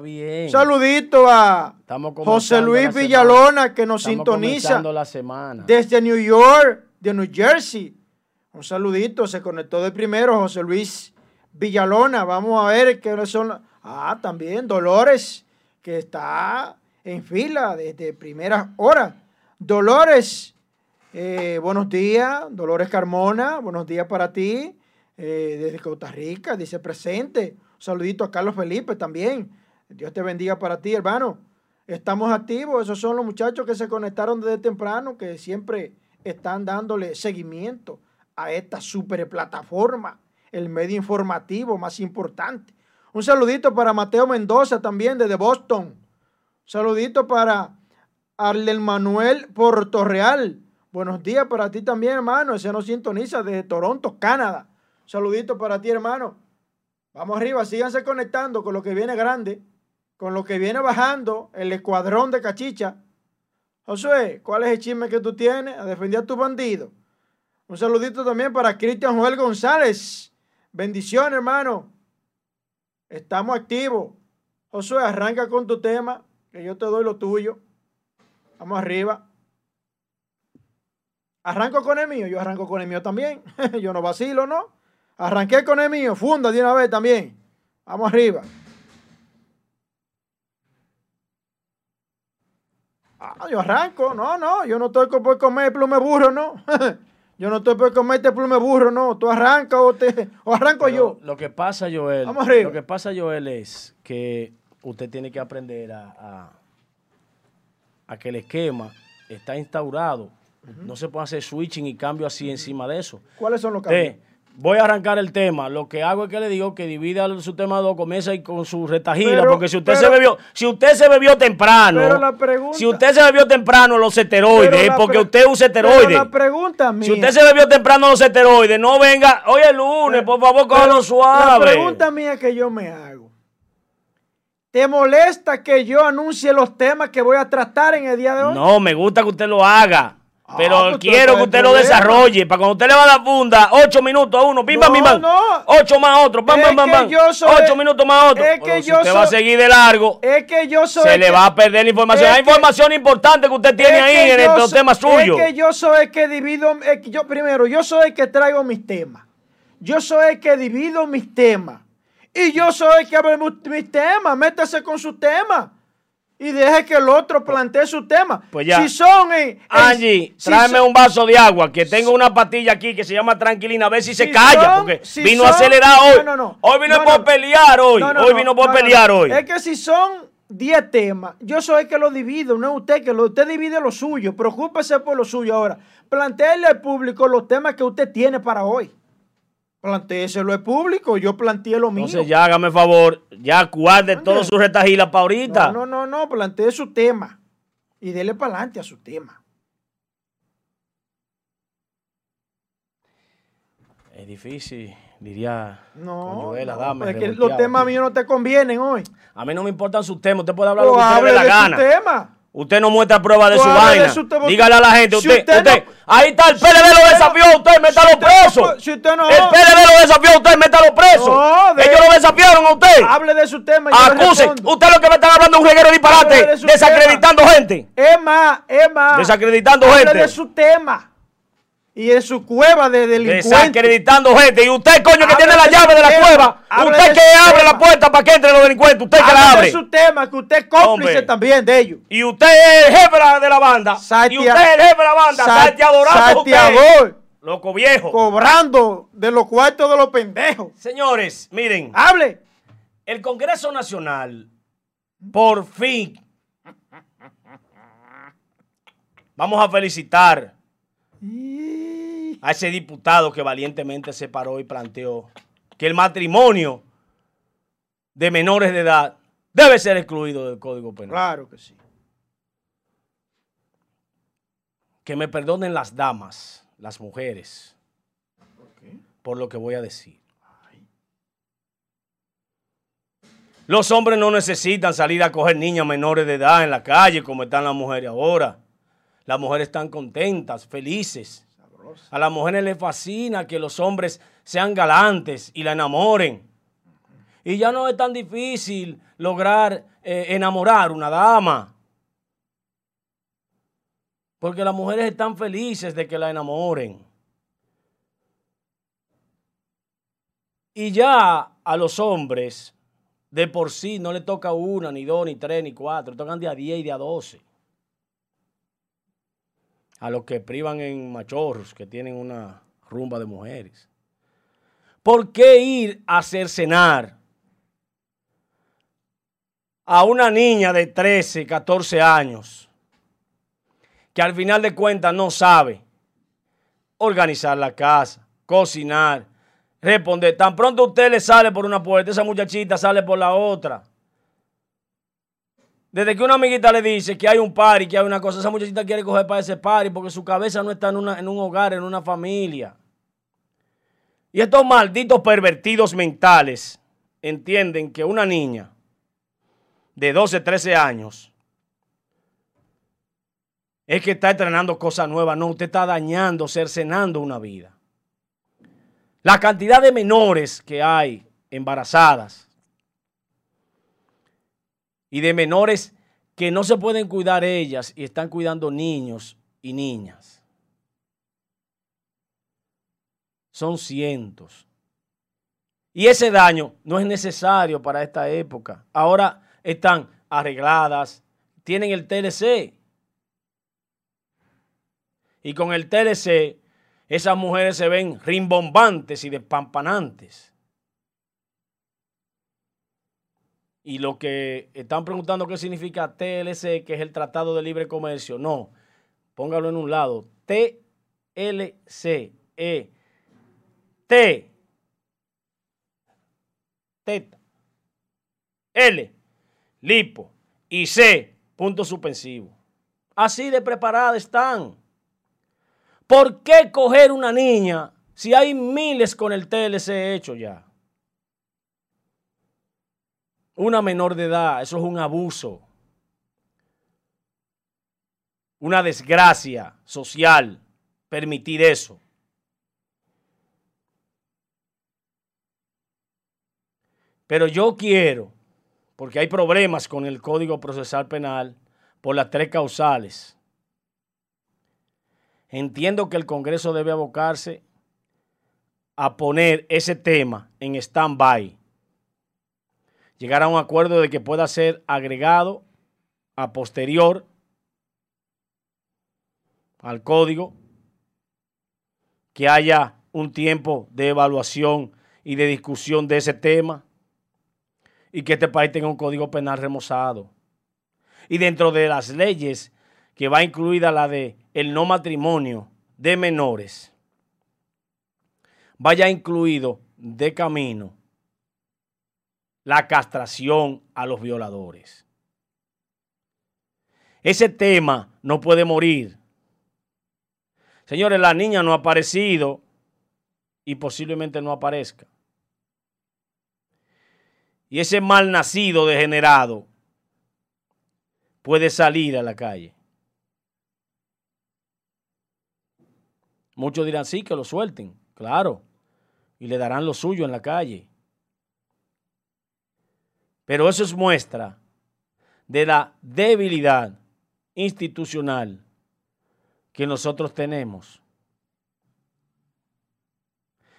Está bien. Saludito a José Luis Villalona que nos sintoniza la semana. desde New York, de New Jersey. Un saludito, se conectó de primero José Luis Villalona. Vamos a ver qué son. Ah, también Dolores, que está en fila desde primeras horas. Dolores, eh, buenos días. Dolores Carmona, buenos días para ti. Eh, desde Costa Rica, dice presente. Un saludito a Carlos Felipe también. Dios te bendiga para ti, hermano. Estamos activos. Esos son los muchachos que se conectaron desde temprano, que siempre están dándole seguimiento a esta super plataforma, el medio informativo más importante. Un saludito para Mateo Mendoza también desde Boston. Un saludito para Arlel Manuel Portorreal. Buenos días para ti también, hermano. Ese nos sintoniza desde Toronto, Canadá. Un saludito para ti, hermano. Vamos arriba, síganse conectando con lo que viene grande, con lo que viene bajando, el escuadrón de cachicha. Josué, ¿cuál es el chisme que tú tienes? A defender a tus bandidos. Un saludito también para Cristian Joel González. Bendiciones, hermano. Estamos activos. Josué, arranca con tu tema, que yo te doy lo tuyo. Vamos arriba. Arranco con el mío, yo arranco con el mío también. yo no vacilo, ¿no? Arranqué con el mío, funda de una vez también. Vamos arriba. Ah, yo arranco, no, no, yo no estoy por comer plume burro, no. Yo no estoy por comerte plume burro, no. Tú arrancas o, te, o arranco yo. Lo que pasa, Joel, lo que pasa, Joel, es que usted tiene que aprender a, a, que el esquema está instaurado. No se puede hacer switching y cambio así encima de eso. ¿Cuáles son los cambios? Voy a arrancar el tema. Lo que hago es que le digo que divida su tema dos, comienza y con su retajila, porque si usted se bebió, si usted se bebió temprano, si usted se bebió temprano los esteroides, porque usted usa esteroides. la pregunta Si usted se bebió temprano los esteroides, no venga, hoy es lunes, por favor, cójalo suave. La pregunta mía que yo me hago. ¿Te molesta que yo anuncie los temas que voy a tratar en el día de hoy? No, me gusta que usted lo haga. Pero ah, pues quiero que usted lo desarrolle. Para cuando usted le va a dar funda, ocho minutos a uno, pim, pam, pim, pam. Ocho más otro, pam, pam, pam, pam. Ocho minutos más otro. Es que yo usted va a seguir de largo. Es que yo soy. Se le va a perder la información. Hay información importante que usted tiene ahí en estos temas suyos. Es que yo soy el que divido. yo, primero, yo soy el que traigo mis temas. Yo soy el que divido mis temas. Y yo soy el que abre mis temas. Métase con sus temas y deje que el otro plantee su tema. Pues ya. Si son. Eh, Angie, tráeme un vaso de agua, que tengo una pastilla aquí que se llama Tranquilina, a ver si, se calla, porque vino a acelerar hoy. No, no, hoy vino por pelear hoy. hoy vino por pelear hoy. Es que si son 10 temas, yo soy el que lo divido, no es usted, que lo, usted divide lo suyo. Preocúpese por lo suyo ahora. Planteele al público los temas que usted tiene para hoy. Plantéeselo al público, yo planteé lo mío. Entonces ya hágame favor, ya guarde todo su retajila para ahorita. No, no, no, no, plantee su tema y dele para adelante a su tema. Es difícil, diría. No, no es que los temas míos no te convienen hoy. A mí no me importan sus temas, usted puede hablar lo que usted le la gana. Tema. Usted no muestra prueba de su vaina. Dígale a la gente, usted, usted, ahí está, el PLD lo desafió a usted, métalo preso. Si usted no, el PLD lo desafió a usted, métalo preso. Ellos lo desafiaron a usted. Hable de su tema. Acuse. Usted lo que me está hablando es un reguero de disparate, desacreditando gente. Es más, es más. Desacreditando gente. Hable de su tema y en su cueva de delincuentes. Desacreditando gente. Y usted, coño, que tiene la llave de la cueva. Usted que abre la puerta para que entren los delincuentes. Usted que la abre. es su tema, que usted es cómplice también de ellos. Y usted es el jefe de la banda. y usted es el jefe de la banda. Salteador. Loco viejo. Cobrando de los cuartos de los pendejos. Señores, miren. Hable. El Congreso Nacional, por fin. Vamos a felicitar a ese diputado que valientemente se paró y planteó que el matrimonio de menores de edad debe ser excluido del Código Penal. Claro que sí. Que me perdonen las damas, las mujeres, por lo que voy a decir. Los hombres no necesitan salir a coger niñas menores de edad en la calle como están las mujeres ahora. Las mujeres están contentas, felices. A las mujeres les fascina que los hombres sean galantes y la enamoren. Y ya no es tan difícil lograr eh, enamorar una dama. Porque las mujeres están felices de que la enamoren. Y ya a los hombres, de por sí, no le toca una, ni dos, ni tres, ni cuatro. Le tocan de a diez y de a doce. A los que privan en machorros, que tienen una rumba de mujeres. ¿Por qué ir a hacer cenar a una niña de 13, 14 años que al final de cuentas no sabe organizar la casa, cocinar, responder. Tan pronto usted le sale por una puerta, esa muchachita sale por la otra. Desde que una amiguita le dice que hay un party, que hay una cosa, esa muchachita quiere coger para ese party porque su cabeza no está en, en un hogar, en una familia. Y estos malditos pervertidos mentales entienden que una niña de 12, 13 años es que está entrenando cosas nuevas. No, usted está dañando, cercenando una vida. La cantidad de menores que hay embarazadas y de menores que no se pueden cuidar ellas y están cuidando niños y niñas. Son cientos. Y ese daño no es necesario para esta época. Ahora están arregladas, tienen el TLC. Y con el TLC, esas mujeres se ven rimbombantes y despampanantes. Y lo que están preguntando qué significa TLC, que es el Tratado de Libre Comercio, no, póngalo en un lado. TLC, E, T, T, L, lipo y C, punto suspensivo. Así de preparada están. ¿Por qué coger una niña si hay miles con el TLC hecho ya? Una menor de edad, eso es un abuso. Una desgracia social permitir eso. Pero yo quiero, porque hay problemas con el Código Procesal Penal por las tres causales. Entiendo que el Congreso debe abocarse a poner ese tema en stand-by. Llegar a un acuerdo de que pueda ser agregado a posterior al código, que haya un tiempo de evaluación y de discusión de ese tema y que este país tenga un código penal remozado. Y dentro de las leyes que va incluida la de el no matrimonio de menores, vaya incluido de camino la castración a los violadores. Ese tema no puede morir. Señores, la niña no ha aparecido y posiblemente no aparezca. Y ese mal nacido degenerado puede salir a la calle. Muchos dirán, sí, que lo suelten, claro, y le darán lo suyo en la calle. Pero eso es muestra de la debilidad institucional que nosotros tenemos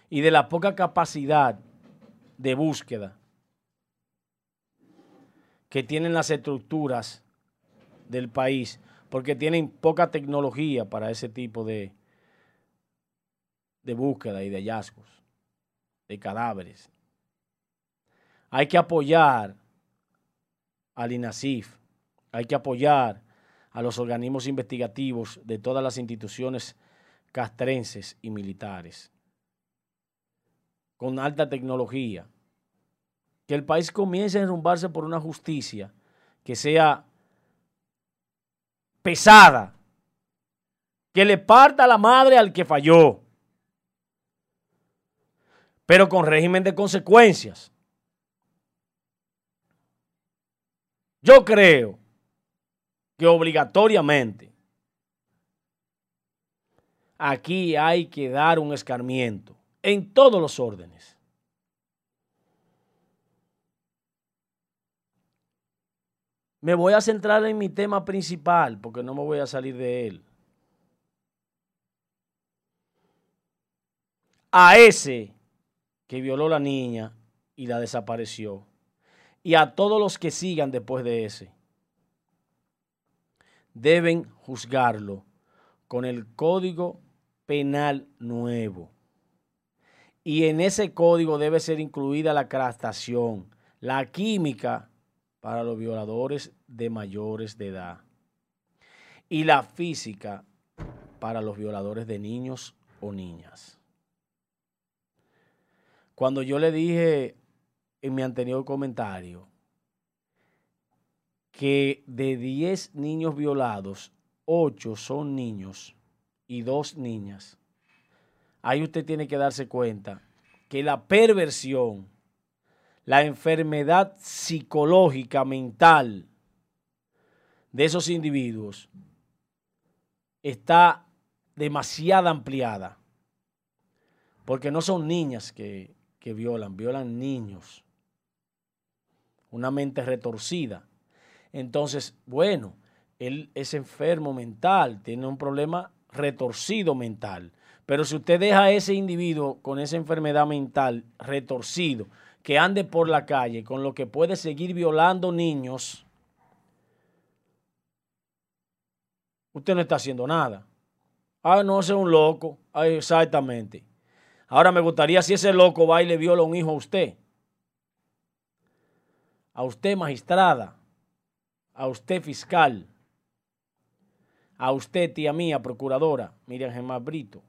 y de la poca capacidad de búsqueda que tienen las estructuras del país, porque tienen poca tecnología para ese tipo de, de búsqueda y de hallazgos, de cadáveres. Hay que apoyar al INASIF, hay que apoyar a los organismos investigativos de todas las instituciones castrenses y militares, con alta tecnología, que el país comience a derrumbarse por una justicia que sea pesada, que le parta la madre al que falló, pero con régimen de consecuencias. Yo creo que obligatoriamente aquí hay que dar un escarmiento en todos los órdenes. Me voy a centrar en mi tema principal porque no me voy a salir de él. A ese que violó la niña y la desapareció. Y a todos los que sigan después de ese. Deben juzgarlo con el código penal nuevo. Y en ese código debe ser incluida la castración, la química para los violadores de mayores de edad y la física para los violadores de niños o niñas. Cuando yo le dije en mi anterior comentario que de 10 niños violados, 8 son niños y 2 niñas, ahí usted tiene que darse cuenta que la perversión la enfermedad psicológica, mental de esos individuos está demasiado ampliada. Porque no son niñas que, que violan, violan niños. Una mente retorcida. Entonces, bueno, él es enfermo mental, tiene un problema retorcido mental. Pero si usted deja a ese individuo con esa enfermedad mental retorcido, que ande por la calle con lo que puede seguir violando niños, usted no está haciendo nada. Ah, no, ese es un loco. Ah, exactamente. Ahora me gustaría si ese loco va y le viola un hijo a usted. A usted magistrada. A usted fiscal. A usted tía mía procuradora. Miriam Gemma Brito.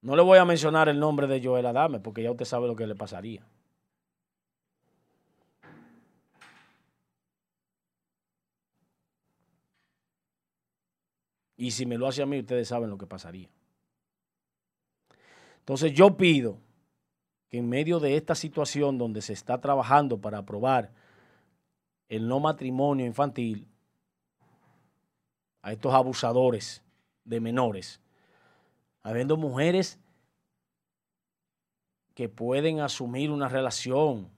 No le voy a mencionar el nombre de Joel Adame porque ya usted sabe lo que le pasaría. Y si me lo hace a mí, ustedes saben lo que pasaría. Entonces yo pido que en medio de esta situación donde se está trabajando para aprobar el no matrimonio infantil a estos abusadores de menores, habiendo mujeres que pueden asumir una relación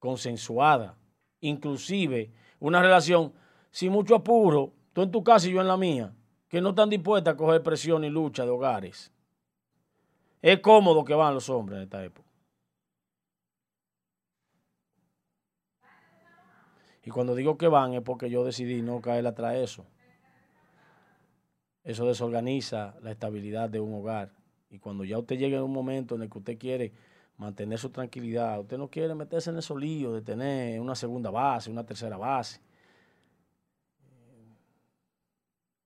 consensuada, inclusive una relación sin mucho apuro, tú en tu casa y yo en la mía, que no están dispuestas a coger presión y lucha de hogares. Es cómodo que van los hombres en esta época. Y cuando digo que van es porque yo decidí no caer atrás de eso. Eso desorganiza la estabilidad de un hogar. Y cuando ya usted llegue a un momento en el que usted quiere mantener su tranquilidad, usted no quiere meterse en esos líos de tener una segunda base, una tercera base.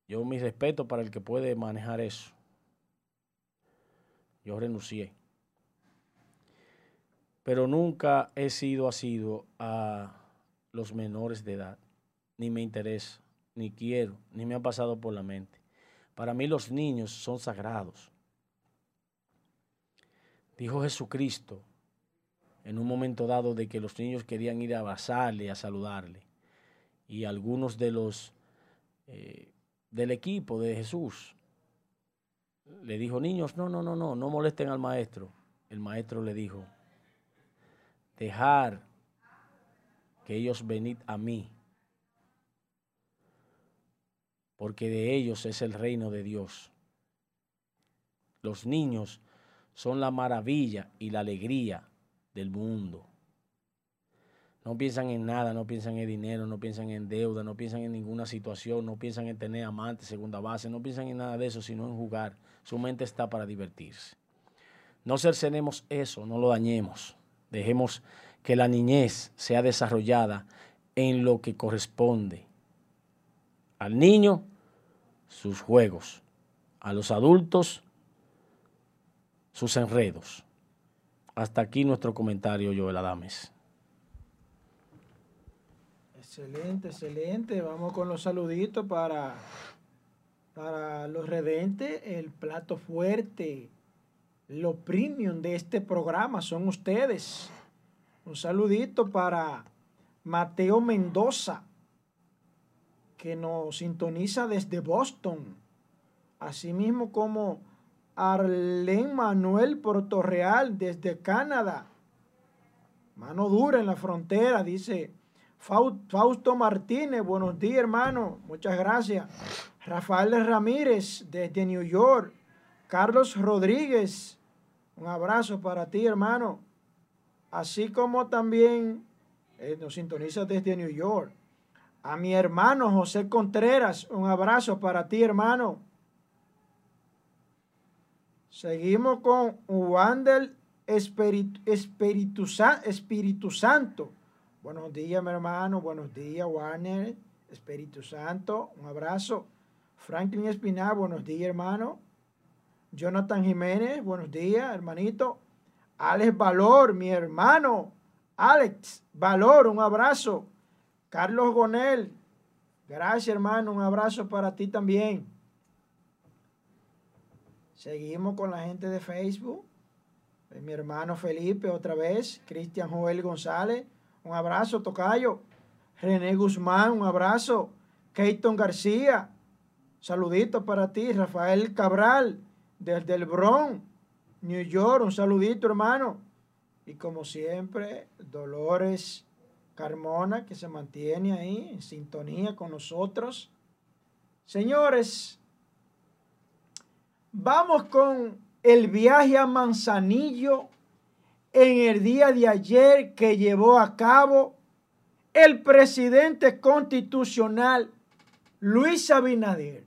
Yo mi respeto para el que puede manejar eso. Yo renuncié. Pero nunca he sido asido a los menores de edad. Ni me interesa, ni quiero, ni me ha pasado por la mente. Para mí los niños son sagrados. Dijo Jesucristo en un momento dado de que los niños querían ir a abrazarle, a saludarle. Y algunos de los eh, del equipo de Jesús le dijo, niños, no, no, no, no, no molesten al maestro. El maestro le dijo, dejar que ellos venid a mí porque de ellos es el reino de Dios. Los niños son la maravilla y la alegría del mundo. No piensan en nada, no piensan en dinero, no piensan en deuda, no piensan en ninguna situación, no piensan en tener amantes, segunda base, no piensan en nada de eso, sino en jugar. Su mente está para divertirse. No cercenemos eso, no lo dañemos. Dejemos que la niñez sea desarrollada en lo que corresponde al niño sus juegos, a los adultos sus enredos. Hasta aquí nuestro comentario, Joel Adames. Excelente, excelente. Vamos con los saluditos para, para los redentes, el plato fuerte, lo premium de este programa son ustedes. Un saludito para Mateo Mendoza, que nos sintoniza desde Boston, asimismo como Arlen Manuel Portorreal desde Canadá, Mano dura en la frontera, dice Fausto Martínez. Buenos días, hermano. Muchas gracias. Rafael Ramírez, desde New York. Carlos Rodríguez, un abrazo para ti, hermano. Así como también eh, nos sintoniza desde New York. A mi hermano José Contreras, un abrazo para ti, hermano. Seguimos con Wander Espíritu, Espíritu, Espíritu Santo. Buenos días, mi hermano. Buenos días, Warner. Espíritu Santo. Un abrazo. Franklin Espinal, buenos días, hermano. Jonathan Jiménez, buenos días, hermanito. Alex Valor, mi hermano. Alex Valor, un abrazo. Carlos Gonel, gracias, hermano. Un abrazo para ti también. Seguimos con la gente de Facebook. Mi hermano Felipe, otra vez. Cristian Joel González, un abrazo, Tocayo. René Guzmán, un abrazo. Keiton García, saludito para ti. Rafael Cabral, desde el Bronx, New York, un saludito, hermano. Y como siempre, Dolores Carmona, que se mantiene ahí en sintonía con nosotros. Señores, vamos con el viaje a Manzanillo en el día de ayer que llevó a cabo el presidente constitucional Luis Abinader.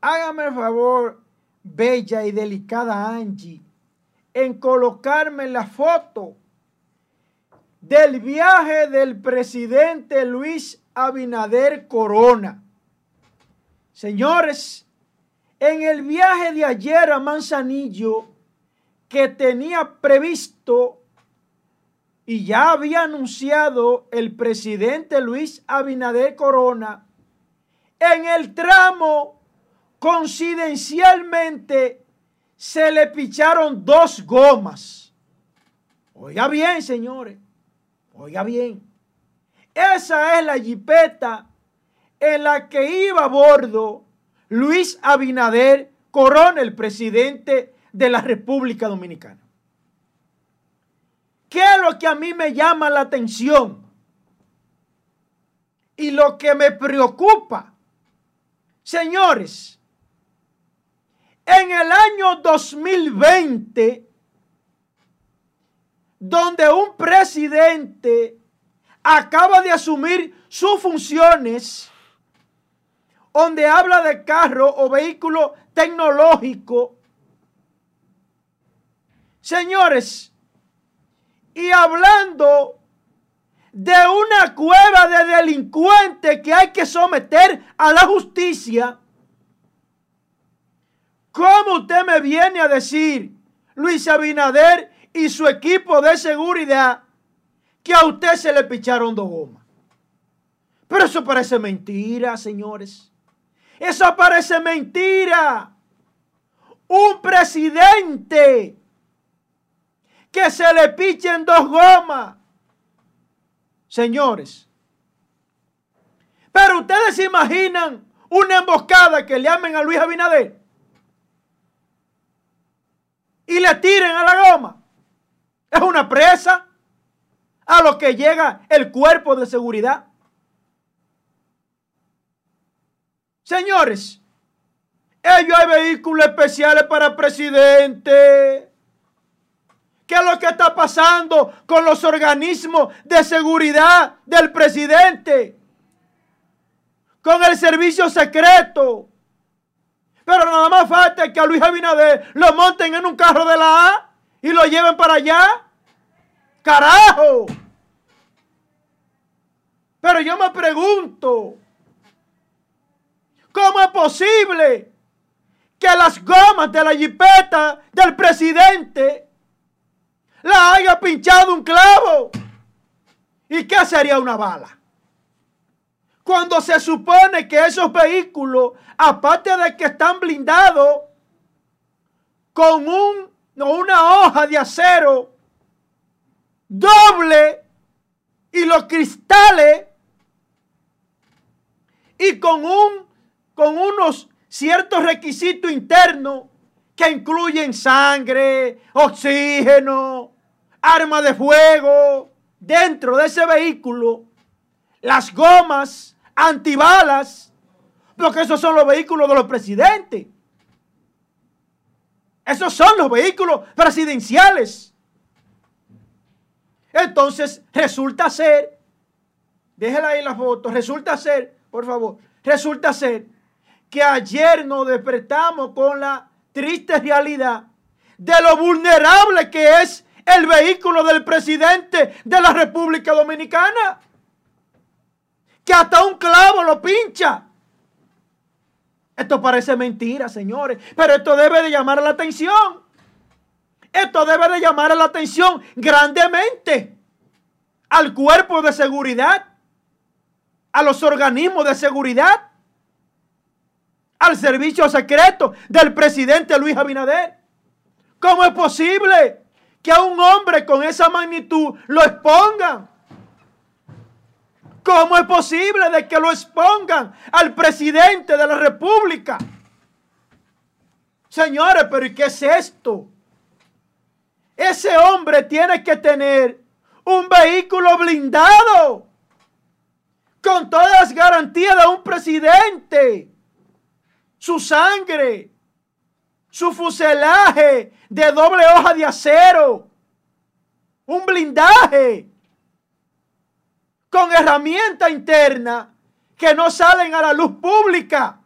Hágame el favor, bella y delicada Angie, en colocarme la foto del viaje del presidente Luis Abinader Corona. Señores, en el viaje de ayer a Manzanillo, que tenía previsto y ya había anunciado el presidente Luis Abinader Corona, en el tramo coincidencialmente se le picharon dos gomas. Oiga bien, señores, oiga bien. Esa es la jipeta en la que iba a bordo Luis Abinader Corona, el presidente de la República Dominicana. ¿Qué es lo que a mí me llama la atención? Y lo que me preocupa, señores, en el año 2020, donde un presidente acaba de asumir sus funciones, donde habla de carro o vehículo tecnológico. Señores, y hablando de una cueva de delincuentes que hay que someter a la justicia, ¿cómo usted me viene a decir, Luis Abinader y su equipo de seguridad, que a usted se le picharon dos gomas? Pero eso parece mentira, señores. Eso parece mentira. Un presidente que se le pichen dos gomas. Señores, pero ustedes se imaginan una emboscada que le amen a Luis Abinader y le tiren a la goma. Es una presa a lo que llega el cuerpo de seguridad. Señores, ellos hay vehículos especiales para presidente. ¿Qué es lo que está pasando con los organismos de seguridad del presidente? Con el servicio secreto. Pero nada más falta que a Luis Abinader lo monten en un carro de la A y lo lleven para allá. ¡Carajo! Pero yo me pregunto, ¿Cómo es posible que las gomas de la jipeta del presidente la haya pinchado un clavo? ¿Y qué sería una bala? Cuando se supone que esos vehículos, aparte de que están blindados con un, una hoja de acero doble y los cristales y con un con unos ciertos requisitos internos que incluyen sangre, oxígeno, arma de fuego, dentro de ese vehículo las gomas antibalas, porque esos son los vehículos de los presidentes. Esos son los vehículos presidenciales. Entonces, resulta ser, déjela ahí la foto, resulta ser, por favor, resulta ser que ayer nos despertamos con la triste realidad de lo vulnerable que es el vehículo del presidente de la República Dominicana. Que hasta un clavo lo pincha. Esto parece mentira, señores, pero esto debe de llamar la atención. Esto debe de llamar la atención grandemente al cuerpo de seguridad, a los organismos de seguridad, al servicio secreto del presidente Luis Abinader. ¿Cómo es posible que a un hombre con esa magnitud lo expongan? ¿Cómo es posible de que lo expongan al presidente de la República? Señores, pero ¿y qué es esto? Ese hombre tiene que tener un vehículo blindado con todas las garantías de un presidente. Su sangre, su fuselaje de doble hoja de acero, un blindaje con herramienta interna que no salen a la luz pública,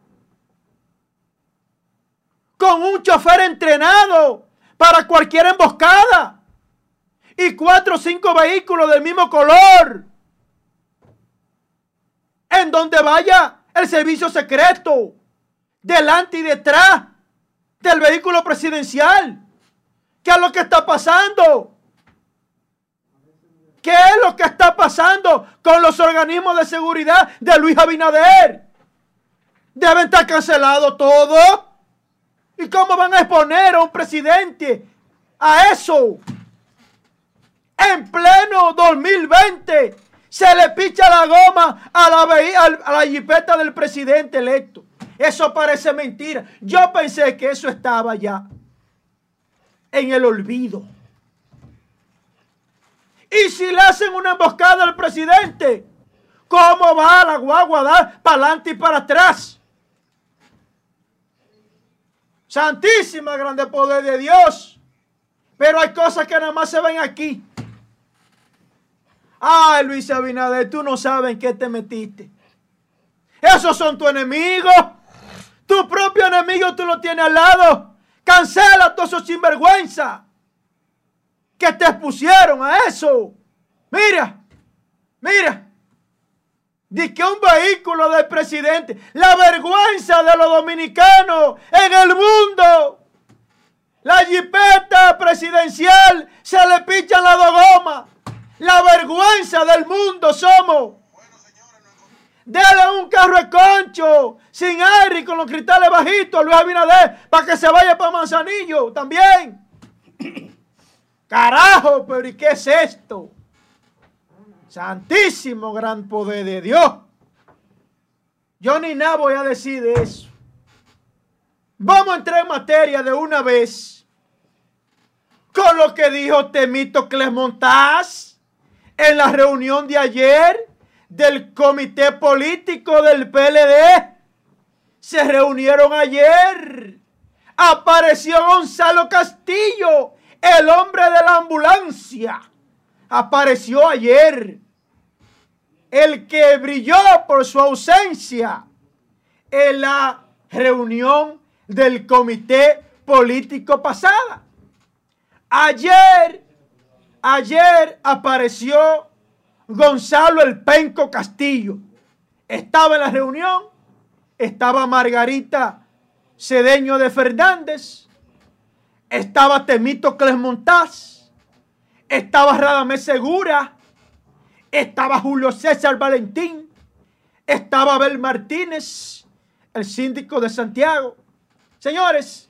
con un chofer entrenado para cualquier emboscada y cuatro o cinco vehículos del mismo color, en donde vaya el servicio secreto, delante y detrás del vehículo presidencial. ¿Qué es lo que está pasando? ¿Qué es lo que está pasando con los organismos de seguridad de Luis Abinader? Deben estar cancelados todos. ¿Y cómo van a exponer a un presidente a eso? En pleno 2020 se le picha la goma a la, a la jipeta del presidente electo. Eso parece mentira. Yo pensé que eso estaba ya en el olvido. Y si le hacen una emboscada al presidente, ¿cómo va la guagua a dar para adelante y para atrás? Santísima, grande poder de Dios. Pero hay cosas que nada más se ven aquí. Ay, Luis Abinader, tú no sabes en qué te metiste. Esos son tus enemigos. Tu propio enemigo tú lo tienes al lado. Cancela todos esos sinvergüenza que te expusieron a eso. Mira, mira. Dice que un vehículo del presidente, la vergüenza de los dominicanos en el mundo. La jipeta presidencial se le picha la dogoma. La vergüenza del mundo somos. Dele un carro de concho, sin aire y con los cristales bajitos Luis Abinader para que se vaya para Manzanillo también. Carajo, pero ¿y qué es esto? Santísimo gran poder de Dios. Yo ni nada voy a decir de eso. Vamos a entrar en materia de una vez con lo que dijo Temito Clemontaz en la reunión de ayer del comité político del PLD. Se reunieron ayer. Apareció Gonzalo Castillo el hombre de la ambulancia apareció ayer. El que brilló por su ausencia en la reunión del comité político pasada. Ayer, ayer apareció Gonzalo el Penco Castillo. Estaba en la reunión, estaba Margarita Cedeño de Fernández, estaba Temito Clesmontaz, estaba Radamés Segura, estaba Julio César Valentín, estaba Abel Martínez, el síndico de Santiago. Señores,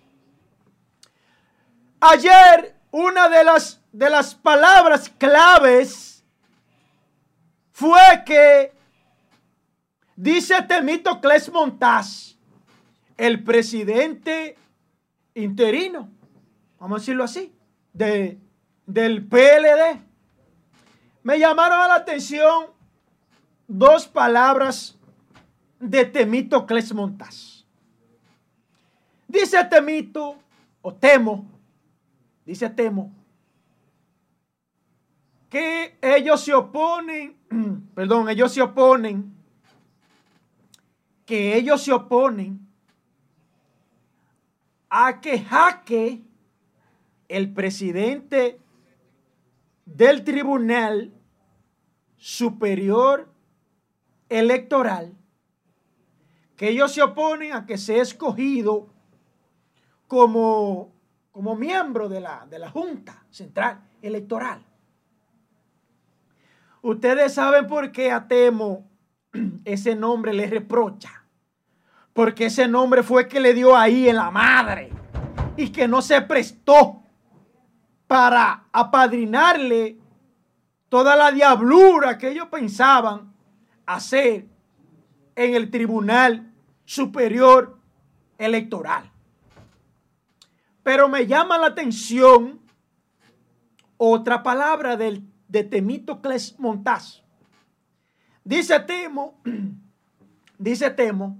ayer una de las, de las palabras claves fue que dice Temito Clesmontaz, el presidente interino vamos a decirlo así, de, del PLD, Me llamaron a la atención dos palabras de Temítocles Montaz. Dice Temito, o Temo, dice Temo, que ellos se oponen, perdón, ellos se oponen, que ellos se oponen a que Jaque, el presidente del Tribunal Superior Electoral, que ellos se oponen a que sea escogido como, como miembro de la, de la Junta Central Electoral. Ustedes saben por qué a Temo ese nombre le reprocha. Porque ese nombre fue que le dio ahí en la madre. Y que no se prestó para apadrinarle toda la diablura que ellos pensaban hacer en el Tribunal Superior Electoral. Pero me llama la atención otra palabra del de Temítocles Montaz. Dice Temo, dice Temo,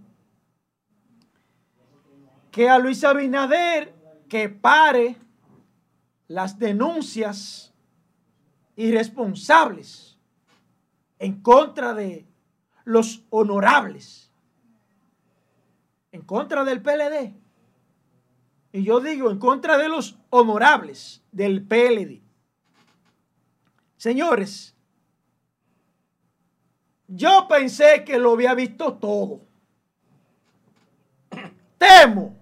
que a Luis Abinader que pare las denuncias irresponsables en contra de los honorables, en contra del PLD. Y yo digo, en contra de los honorables del PLD. Señores, yo pensé que lo había visto todo. Temo.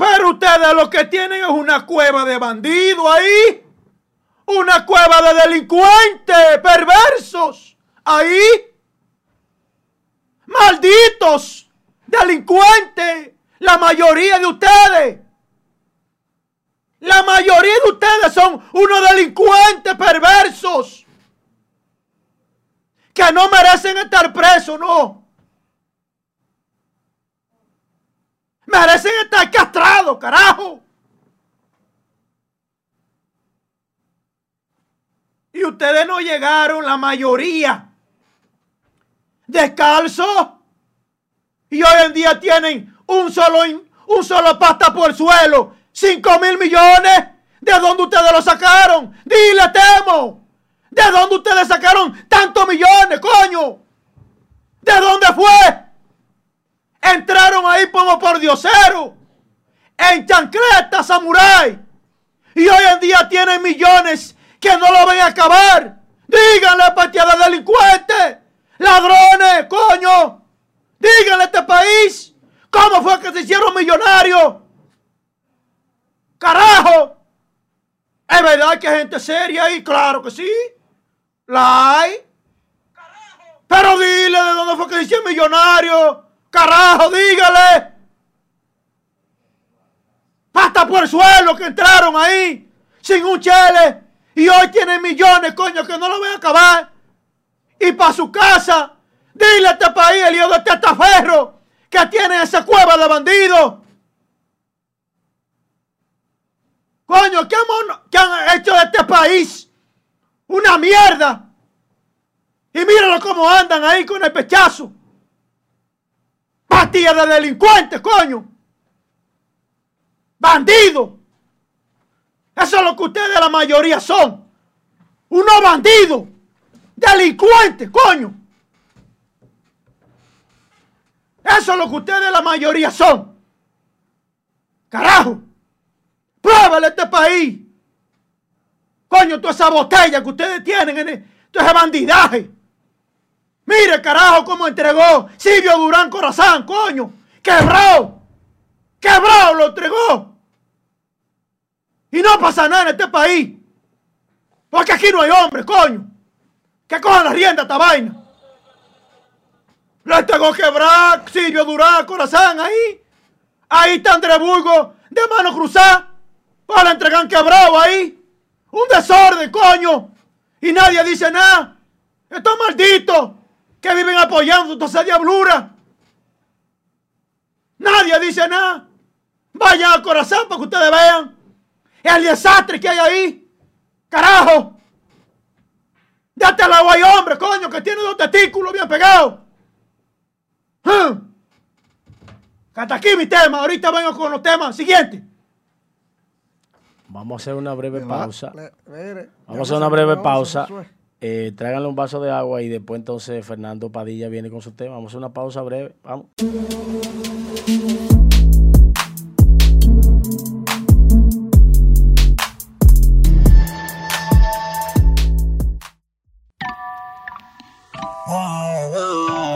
Pero ustedes lo que tienen es una cueva de bandidos ahí. Una cueva de delincuentes perversos ahí. Malditos delincuentes. La mayoría de ustedes. La mayoría de ustedes son unos delincuentes perversos que no merecen estar presos, no. Merecen estar castrados, carajo. Y ustedes no llegaron, la mayoría, descalzos. Y hoy en día tienen un solo, un solo pasta por el suelo 5 mil millones. ¿De dónde ustedes lo sacaron? Dile, Temo. ¿De dónde ustedes sacaron tantos millones, coño? ¿De dónde fue? Entraron ahí como por diosero. En chancleta, samurái. Y hoy en día tienen millones que no lo ven a acabar. Díganle, partida de delincuentes, ladrones, coño. Díganle a este país cómo fue que se hicieron millonarios. ¡Carajo! ¿Es verdad que hay gente seria ahí? Claro que sí. La hay. Pero dile de dónde fue que dice millonario. Carajo, dígale. Pasta por el suelo que entraron ahí. Sin un chele. Y hoy tienen millones, coño, que no lo van a acabar. Y para su casa. Dile a este país, el hijo de este estaferro, que tiene esa cueva de bandidos. Coño, ¿qué, han hecho de este país? Una mierda. Y míralo cómo andan ahí con el pechazo. Patilla de delincuentes, coño. Bandidos. Eso es lo que ustedes la mayoría son. Unos bandidos. Delincuentes, coño. Eso es lo que ustedes la mayoría son. Carajo. Pruébale este país. Coño, toda esa botella que ustedes tienen, en todo ese bandidaje. Mire, carajo, cómo entregó Silvio Durán Corazán, coño. Quebró. Quebró, lo entregó. Y no pasa nada en este país. Porque aquí no hay hombres, coño. Que cojan la rienda esta vaina. Lo entregó quebrar Silvio Durán Corazán ahí. Ahí está Andrés Burgo de mano cruzada. Para entregar quebrado ahí. Un desorden, coño. Y nadie dice nada. Estos malditos que viven apoyando toda esa diablura. Nadie dice nada. Vayan al corazón para que ustedes vean el desastre que hay ahí. Carajo. Date al agua y hombre, coño, que tiene dos testículos bien pegados. ¿Ah? Hasta aquí mi tema. Ahorita vengo con los temas siguientes. Vamos a hacer una breve pausa. Vamos a hacer una breve pausa. Eh, tráiganle un vaso de agua y después entonces Fernando Padilla viene con su tema. Vamos a una pausa breve. Vamos.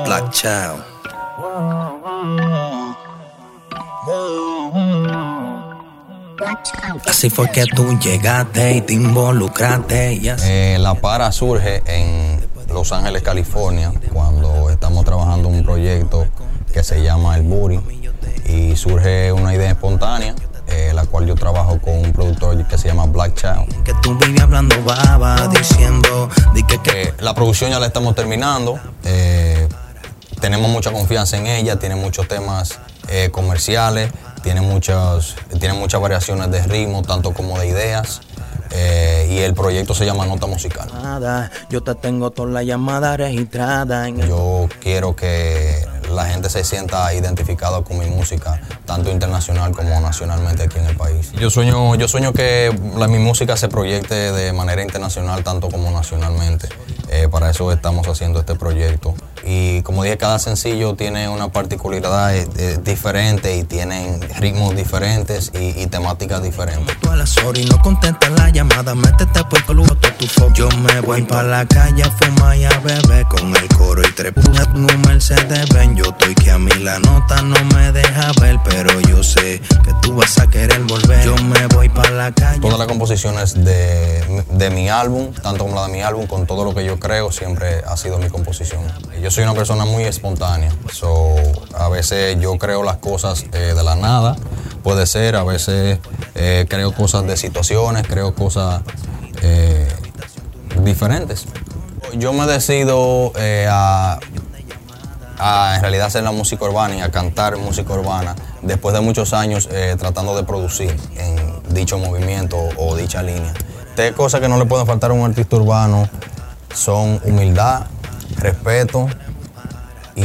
Black Child. Así fue que tú llegaste y te involucraste y así. Eh, la para surge en Los Ángeles, California, cuando estamos trabajando un proyecto que se llama El Booty y surge una idea espontánea, eh, la cual yo trabajo con un productor que se llama Black Child. Que tú vivías hablando baba, diciendo di que, que Eh, la producción ya la estamos terminando, eh, tenemos mucha confianza en ella, tiene muchos temas eh, comerciales, tiene muchas, tiene muchas variaciones de ritmo, tanto como de ideas, eh, y el proyecto se llama Nota Musical. yo te tengo toda la llamada registrada en el Yo quiero que la gente se sienta identificada con mi música, tanto internacional como nacionalmente aquí en el país. Yo sueño, yo sueño que la- mi música se proyecte de manera internacional, tanto como nacionalmente. Eh, para eso estamos haciendo este proyecto. Y como dije, cada sencillo tiene una particularidad eh, eh, diferente y tienen ritmos diferentes y, y temáticas diferentes. Tú a las horas y no contestas la llamada, métete por el lugar tu foco. Yo me voy la calle a fumar y a beber con el coro y tres pujas. Yo estoy que a mí la nota no me deja ver, pero yo sé que tú vas a querer volver. Yo me voy la calle. Todas las composiciones de, de mi álbum, tanto como la de mi álbum, con todo lo que yo creo, siempre ha sido mi composición. Yo soy una persona muy espontánea, so, a veces yo creo las cosas eh, de la nada, puede ser, a veces eh, creo cosas de situaciones, creo cosas eh, diferentes. Yo me decido a, a en realidad hacer la música urbana y a cantar música urbana después de muchos años tratando de producir en dicho movimiento o dicha línea. Tres cosas que no le pueden faltar a un artista urbano son humildad, respeto y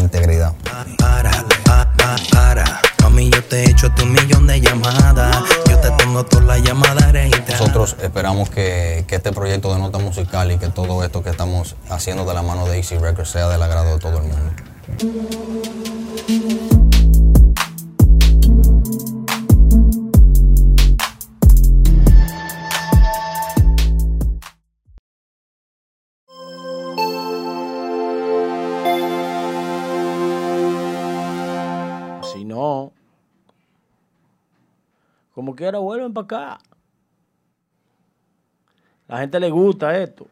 integridad. Para, pa, pa, para. Mami, yo te he hecho tu millón de llamadas. Yo te tengo. Nosotros esperamos que, que este proyecto de nota musical y que todo esto que estamos haciendo de la mano de Easy Records sea del agrado de todo el mundo. Quiera, vuelven para acá. La gente le gusta esto,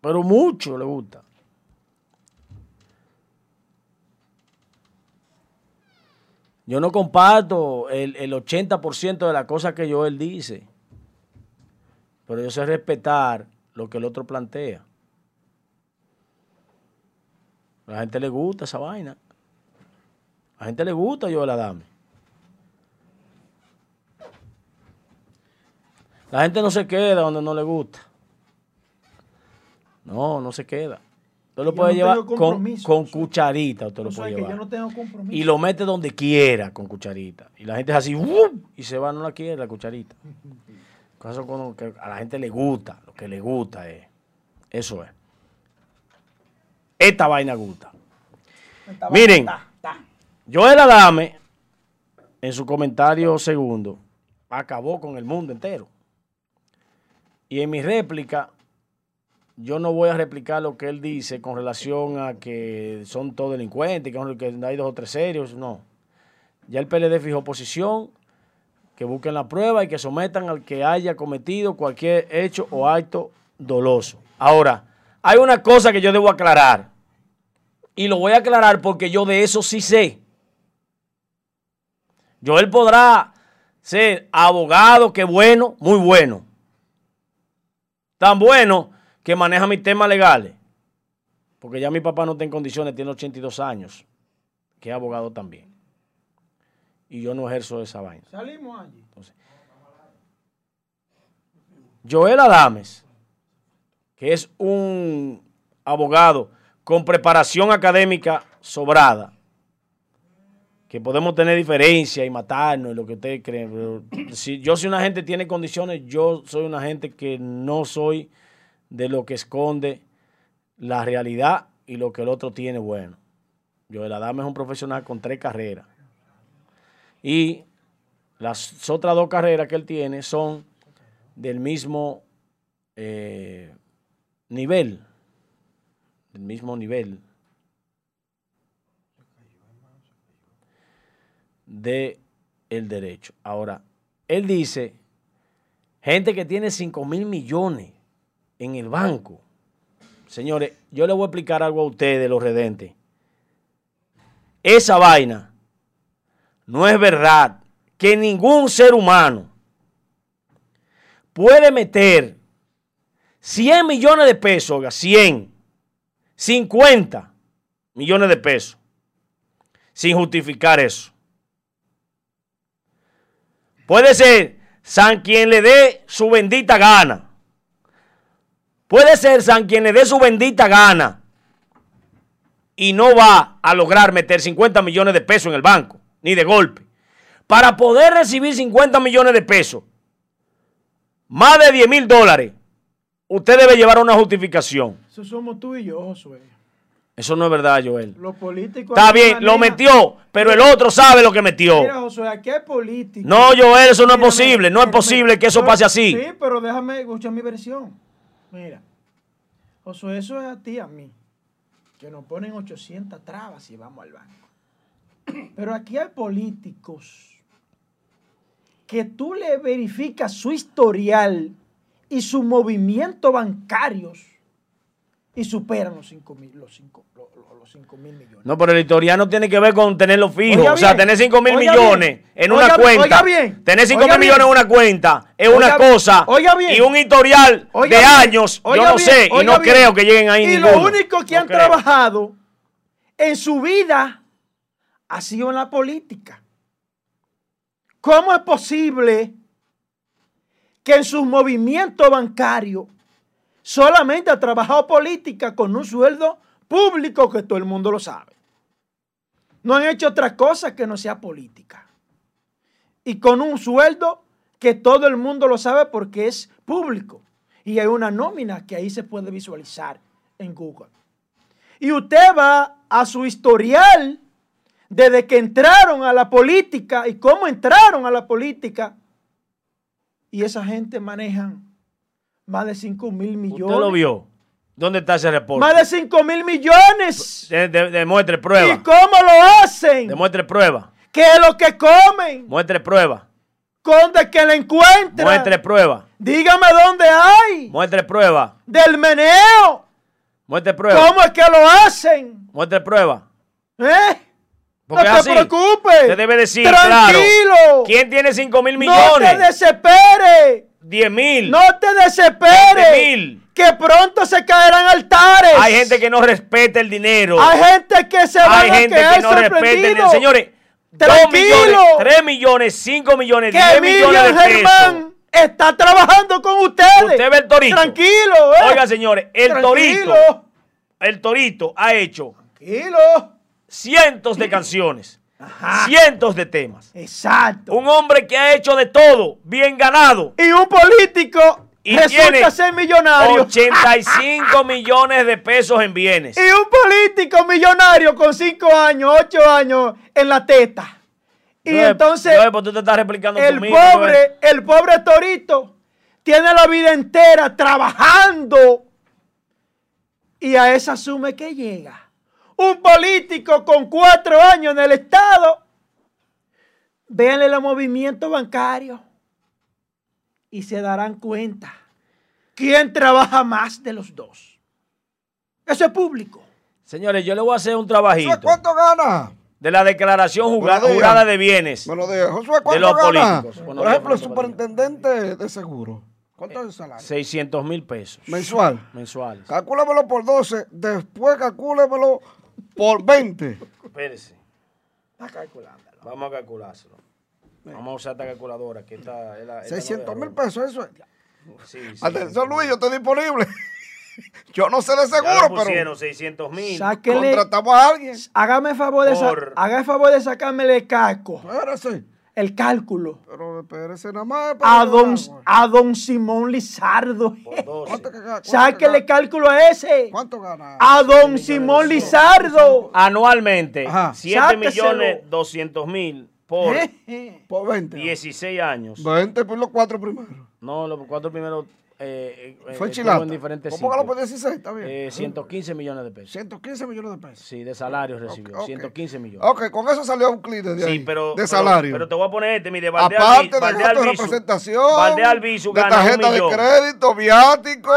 pero mucho le gusta. Yo no comparto el, el 80% de las cosas que Joel dice, pero yo sé respetar lo que el otro plantea. A la gente le gusta esa vaina. A la gente le gusta Joel Adame. La gente no se queda donde no le gusta. No, no se queda. Usted lo Yo puede no llevar con, con cucharita. Usted lo puede yo llevar. no tengo compromiso. Y lo mete donde quiera con cucharita. Y la gente es así, ¡um! y se va, no la quiere la cucharita. Como que a la gente le gusta, lo que le gusta es. Eso es. Esta vaina gusta. Esta Miren. está, está. Joel Adame, en su comentario segundo, acabó con el mundo entero. Y en mi réplica, yo no voy a replicar lo que él dice con relación a que son todos delincuentes, que hay dos o tres serios, no. Ya el PLD fijó posición, que busquen la prueba y que sometan al que haya cometido cualquier hecho o acto doloso. Ahora, hay una cosa que yo debo aclarar, y lo voy a aclarar porque yo de eso sí sé. Joel podrá ser abogado, que bueno, muy bueno. Tan bueno que maneja mis temas legales. Porque ya mi papá no está en condiciones, tiene 82 años, que es abogado también. Y yo no ejerzo esa vaina. Salimos allí. Joel Adames, que que es un abogado con preparación académica sobrada, que podemos tener diferencias y matarnos y lo que ustedes creen. pero si una gente tiene condiciones, yo soy una gente que no soy de lo que esconde la realidad y lo que el otro tiene bueno. Joel Adame es un profesional con tres carreras. Y las otras dos carreras que él tiene son del mismo eh, nivel. Del mismo nivel. De el derecho. Ahora, él dice, gente que tiene 5 mil millones en el banco. Señores, yo les voy a explicar algo a ustedes, los redentes. Esa vaina no es verdad que ningún ser humano puede meter 100 millones de pesos, oiga, 100, 50 millones de pesos, sin justificar eso. Puede ser San quien le dé su bendita gana. Puede ser San quien le dé su bendita gana y no va a lograr meter 50 millones de pesos en el banco, ni de golpe. Para poder recibir 50 millones de pesos, más de 10 mil dólares, usted debe llevar una justificación. Eso somos tú y yo, Josué. Eso no es verdad, Joel. Los políticos. Está bien, lo metió, pero el otro sabe lo que metió. Mira, Josué, aquí hay políticos. No, Joel, eso no es posible. No es posible que eso pase así. Sí, pero déjame escuchar mi versión. Mira, Josué, eso es a ti y a mí. Que nos ponen 800 trabas y vamos al banco. Pero aquí hay políticos que tú le verificas su historial y su movimiento bancarios y superan los 5 mil los cinco- los- los- los cinco mil millones. No, pero el historial no tiene que ver con tenerlo fijo. Oiga o sea, bien, tener 5 mil millones bien, en una cuenta. oiga bien, tener 5 oiga mil millones en una cuenta es una cosa. oiga bien. Y un historial de años, yo no sé. Y no creo que lleguen ahí Y ninguno. lo único que No han creo. trabajado en su vida ha sido en la política. ¿Cómo es posible que en sus movimientos bancarios solamente ha trabajado política con un sueldo público que todo el mundo lo sabe? No han hecho otra cosa que no sea política. Y con un sueldo que todo el mundo lo sabe porque es público. Y hay una nómina que ahí se puede visualizar en Google. Y usted va a su historial desde que entraron a la política y cómo entraron a la política. Y esa gente manejan más de 5 mil millones. Usted lo vio. ¿Dónde está ese reporte? Más de 5 mil millones. De- de- demuestre ¿Y prueba. cómo lo hacen? Demuestre prueba. ¿Qué es lo que comen? Muestre prueba. ¿Dónde que la encuentran? Muestre prueba. Dígame dónde hay. Muestre prueba. Del meneo. Muestre prueba. ¿Cómo es que lo hacen? Muestre prueba. ¿Eh? No te preocupes. Usted debe decir, Tranquilo. claro. ¿Quién tiene 5 mil No te millones? desesperes. 10 mil. No te desesperes. 20 mil. Que pronto se caerán altares. Hay gente que no respeta el dinero. Hay gente que se va Hay a gente quedar que no respeta el dinero. Señores, 2 Tranquilo. millones, 3 millones, 5 millones, que 10 millones de pesos. Germán está trabajando con ustedes. Usted ve el torito. Tranquilo, eh. Oiga, señores, el Tranquilo. torito, el torito ha hecho Tranquilo. cientos de canciones, cientos de temas. Exacto. Un hombre que ha hecho de todo, bien ganado. y un político Y resulta ser millonario. 85 millones de pesos en bienes. Y un político millonario con 5 años, 8 años en la teta. Y entonces Joel, tú te estás replicando tú el pobre, el pobre Torito tiene la vida entera trabajando y a esa suma que llega. Un político con cuatro años en el Estado, véanle los movimientos bancarios y se darán cuenta quién trabaja más de los dos. Eso es público. Señores, yo le voy a hacer un trabajito ¿cuánto gana? de la declaración juga- Buenos días. jurada de bienes. Buenos días. Josué, ¿cuánto los gana? políticos. Por ejemplo, el superintendente de seguro. ¿Cuánto es el salario? 600 mil pesos Mensual. mensuales. Calcúlemelo por 12, después calcúlemelo por 20. Espérese. Vamos a calculárselo. Vamos a usar esta calculadora que está. es la- es la 600 mil pesos, eso es. Sí, sí. Atención, Luis, yo estoy disponible. Yo no sé de Ya seguro, lo pero pusieron 600 mil. Sáquele, contratamos a alguien. hágame el favor de, sa- Por- haga el favor de sacarme el calco, Espérese. El cálculo. Pero espérese nada más. para A don, a don Simón Lizardo. Por 12. ¿Cuánto que gana? ¿Cuánto Sáquele que cálculo a ese. ¿Cuánto gana? A don Simón Lizardo. Anualmente, Ajá. 7 Sáqueselo. millones 200 mil por Por 20. 16 años. 20 por los cuatro primeros. No, los cuatro primeros eh, eh, Fue eh, chilata. en diferentes ¿Cómo que lo por 16? Está bien. Eh, 115 millones de pesos. 115 millones de pesos. Sí, de salario recibió. ok. 115 millones. Ok, con eso salió un clip de Sí, ahí. pero, de pero- salario. Pero, te voy a poner este, mire, Valdea Aparte de Valdea gasto de representación, Valdea Albizu de un tarjeta de crédito, viático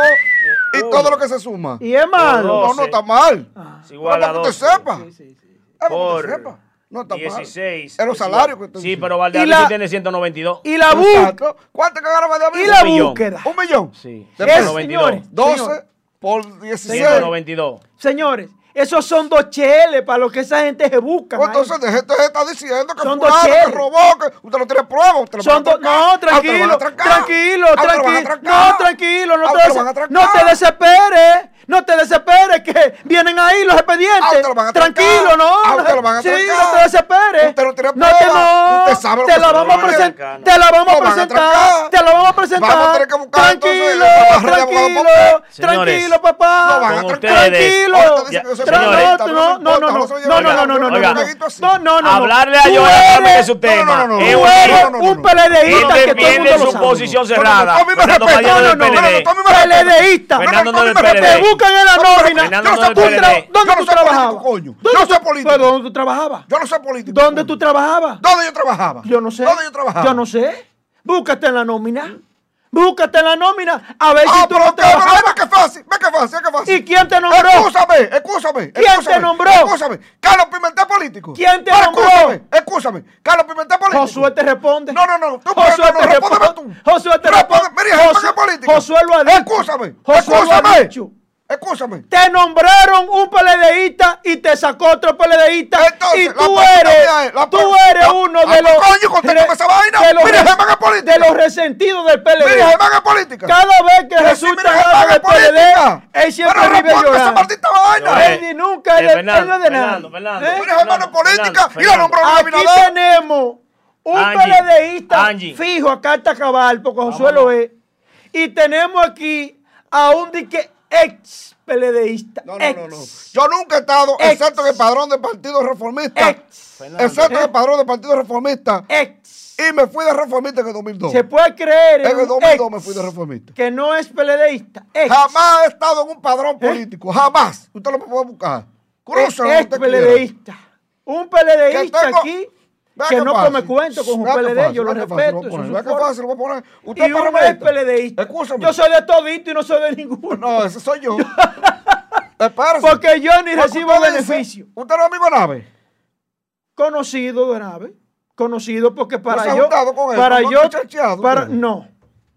y uno. todo lo que se suma. y es malo. No, no está mal. Es igual a Pero para que usted 12. sepa. Sí, sí, sí. Es para que Por usted sepa. No está mal. 16. Es los salarios que usted Sí, dice. pero la- Albizu tiene 192. Y la búsqueda. ¿Cuánto que gana Valdea Y la millón. búsqueda. Un millón. Sí, De Es, 192. señores, 12 señores, por 16. 192. señores, esos son dos cheles para lo que esa gente se busca. Pues entonces, de gente está diciendo que Son dos fulano, que cheles. robó, que usted no tiene pruebas. Usted lo Son van a dos, atracar. no, Ah, a tranquilo, tranquilo, Ah, tranquilo, atracar. no, tranquilo, no Ah, te, no te desesperes, no te desesperes, que vienen ahí los Ah, expedientes. lo van a tranquilo, no, Ah, usted lo van a sí, no te desesperes. Usted no tiene no te, no, Usted sabe lo te que la vamos a te la vamos a a presentar, te la vamos a presentar. Vamos a tener que buscar, entonces, tranquilo, la barra de abogado tranquilo, papel. Señores, tranquilo, papá. Lo van a Con atracar. ustedes. Tranquilo. Ahorita dicen que yo soy Tra- señores. no, no, no, no, no, no, no, no, no, no, Oiga. no, Oiga. no, no, no, Hablarle a Tú Joel Adame de eres- su tema. no, no, no, es Tú un eres no, no, no, un no. peledeísta Él que todo el mundo defiende lo su sabe. posición No, no, cerrada. no, a mí me Fernando respeta. Payano No, del no, no, no, PLD. no, a mí me respeta. Peledeísta. Fernando No, no, no del no, no, PLD. Te buscan en la No, pero nómina. Fernando Yo no sé del tú PLD. tra- ¿Dónde Yo tú no soy trabajabas? político, coño. ¿Dónde Yo no tú- soy político. ¿Pero ¿Dónde tú trabajabas? Yo no soy político. ¿Dónde tú trabajabas? ¿Dónde yo trabajaba? Yo no sé. ¿Dónde yo trabajaba? Yo no sé. Búscate en la nómina. Búscate en la nómina. A ver Ah, si tú pero no qué, pero trabajabas. ve que fácil, ve que fácil, ve que fácil. ¿Y quién te nombró? Excúsame, excúsame. ¿Quién excúsame, te nombró? Excúsame. Carlos Pimentel político. ¿Quién te nombró? Excúsame, excúsame. Carlos Pimentel político. Josué te responde. No, no, no. Tú Josué no, no, te responde. Josué te Responde-. Mira, Josué- ¿qué política? Josué lo ha dicho. Excúsame. Josué lo ha dicho. Excúsame. Te nombraron un peledeísta y te sacó otro peledeísta. Entonces, y tú eres, mía es, la tú eres la- uno de los, coño, contéstame esa vaina. de los, Mira, res- Germán es política. de los resentidos del PLD. Mira, Germán es política. Cada vez que resulta mira, algo Germán del es política. PLD, él siempre Pero vive esa llorando. maldita vaina. Nunca Eh, él- Fernando, no es de nada. Fernando, Fernando, ¿Eh? Mira, Germán es política Fernando, y la nombró a Aquí tenemos un Angie. fijo a carta cabal, porque Josué lo es. Y tenemos aquí a un dique ex PLDista. No, no, ex, no, no. Yo nunca he estado, Ex. excepto en el padrón del Partido Reformista. Ex. Excepto en el padrón del Partido Reformista. Ex. Y me fui de reformista en el 2002. Se puede creer En en el un 2002 ex me fui de reformista. que no es PLDista. Ex. Jamás he estado en un padrón ¿Eh? político. Jamás. Usted lo puede buscar. Crúzalo ex quiera. PLDista. Un PLDista tengo- aquí que no come cuento con un PLD. Yo lo respeto. es. Usted Y es un ex PRMista. PLDista. Yo soy de todito y no soy de ninguno. No, ese soy yo. Porque yo ni recibo beneficio. ¿Usted no es amigo de Nave? Conocido de nave. Conocido porque para yo. Para ¿No yo. Para, no.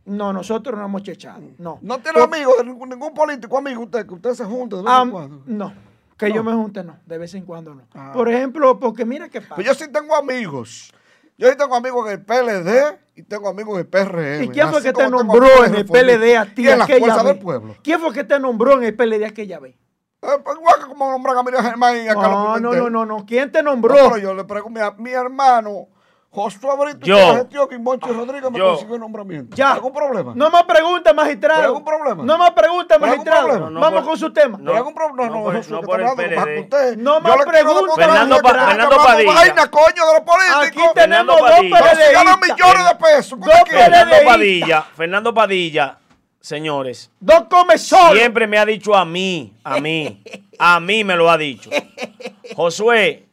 No, nosotros no hemos chechado. No. ¿No tiene amigos de ningún, político amigo usted? Que usted se junte de vez en cuando. no. Que yo me junte, no. De vez en cuando no. Ah. Por ejemplo, porque mira qué pasa. Pues yo sí tengo amigos. Yo sí tengo amigos en el PLD y tengo amigos en el PRM. ¿Y quién fue así que te nombró en el PLD a ti aquella vez? del pueblo. ¿Quién fue que te nombró en el PLD aquella vez? Igual que como nombran a Miriam Germán y a Carlos No, no, no, no. ¿Quién te No, nombró? pero yo le pregunto, mi, mi hermano Josué Brito Yo. y la gestión y Monchi Rodríguez me Yo. consiguió el nombramiento. Ya. ¿Algún problema? No más preguntas, magistrado. ¿Hay algún problema? No más preguntas, ¿Hay algún magistrado. problema? No, Vamos por- con su tema. no. ¿Hay algún problema? No, no no, por- Josué, no que por está el PLD. No más preguntas. Fernando Pa- Fernando Padilla. vaina, coño, de los políticos. Aquí tenemos dos si ganan PLDistas. millones de pesos. ¿qué Dos? Fernando. Padilla, Fernando Padilla, señores, Dos come solo. siempre me ha dicho a mí, a mí, a mí me lo ha dicho. Josué,